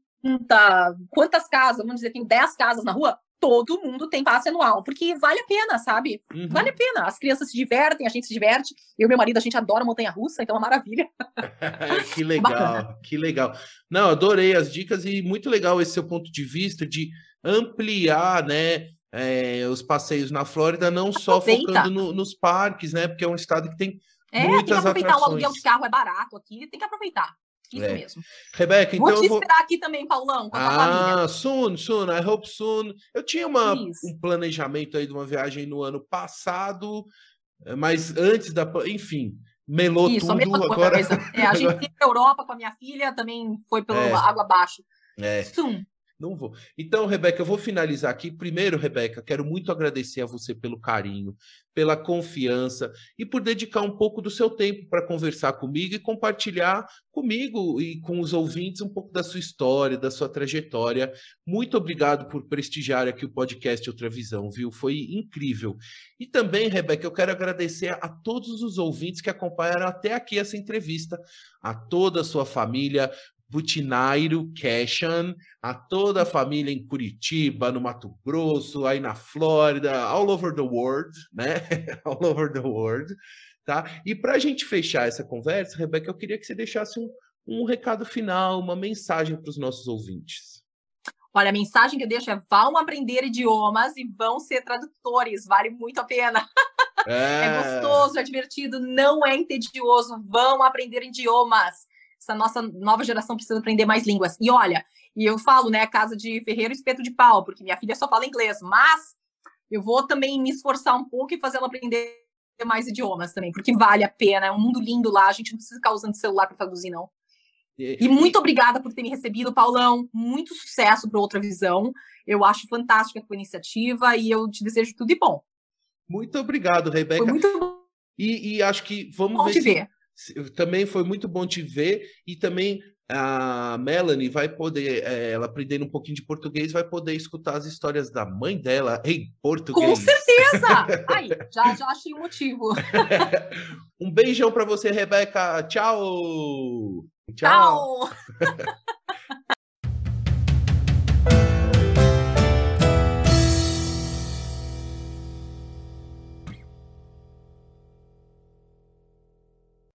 quantas casas, vamos dizer, tem 10 casas na rua, todo mundo tem passe anual, porque vale a pena, sabe? Uhum. Vale a pena. As crianças se divertem, a gente se diverte. Eu e meu marido, a gente adora montanha russa, então é uma maravilha. que legal, que legal. Não, adorei as dicas e muito legal esse seu ponto de vista de ampliar, né? É, os passeios na Flórida, não só Aproveita. focando no, nos parques, né? Porque é um estado que tem é, muitas tem que aproveitar atrações. o aluguel de carro é barato aqui, tem que aproveitar. Isso é. mesmo. Rebeca, então. Vou te esperar vou... aqui também, Paulão, com a ah, família. soon, soon, I hope soon. Eu tinha uma, um planejamento aí de uma viagem no ano passado, mas antes da. Enfim, melou Isso, tudo. agora... É, a gente agora... para Europa com a minha filha, também foi pela é. água abaixo. É. Soon. Não vou. Então, Rebeca, eu vou finalizar aqui. Primeiro, Rebeca, quero muito agradecer a você pelo carinho, pela confiança e por dedicar um pouco do seu tempo para conversar comigo e compartilhar comigo e com os ouvintes um pouco da sua história, da sua trajetória. Muito obrigado por prestigiar aqui o podcast Outra Visão, viu? Foi incrível. E também, Rebeca, eu quero agradecer a todos os ouvintes que acompanharam até aqui essa entrevista, a toda a sua família. Butinairo Cashan, a toda a família em Curitiba, no Mato Grosso, aí na Flórida, all over the world, né? all over the world, tá? E para a gente fechar essa conversa, Rebeca, eu queria que você deixasse um, um recado final, uma mensagem para os nossos ouvintes. Olha, a mensagem que eu deixo é: vão aprender idiomas e vão ser tradutores, vale muito a pena. É, é gostoso, é divertido, não é entedioso, vão aprender idiomas essa nossa nova geração precisa aprender mais línguas. E olha, e eu falo, né, casa de ferreiro espeto de pau, porque minha filha só fala inglês, mas eu vou também me esforçar um pouco e fazer ela aprender mais idiomas também, porque vale a pena, é um mundo lindo lá, a gente não precisa ficar usando celular para traduzir, não. E, muito obrigada por ter me recebido, Paulão. Muito sucesso para Outra Visão. Eu acho fantástica a tua iniciativa e eu te desejo tudo de bom. Muito obrigado, Rebeca. Foi muito bom. E, e acho que vamos bom ver. Se... ver também foi muito bom te ver e também a Melanie vai poder, é, ela aprendendo um pouquinho de português, vai poder escutar as histórias da mãe dela em português. Com certeza! Aí, já, já achei o motivo. um beijão para você, Rebeca. Tchau! Tchau! Tchau.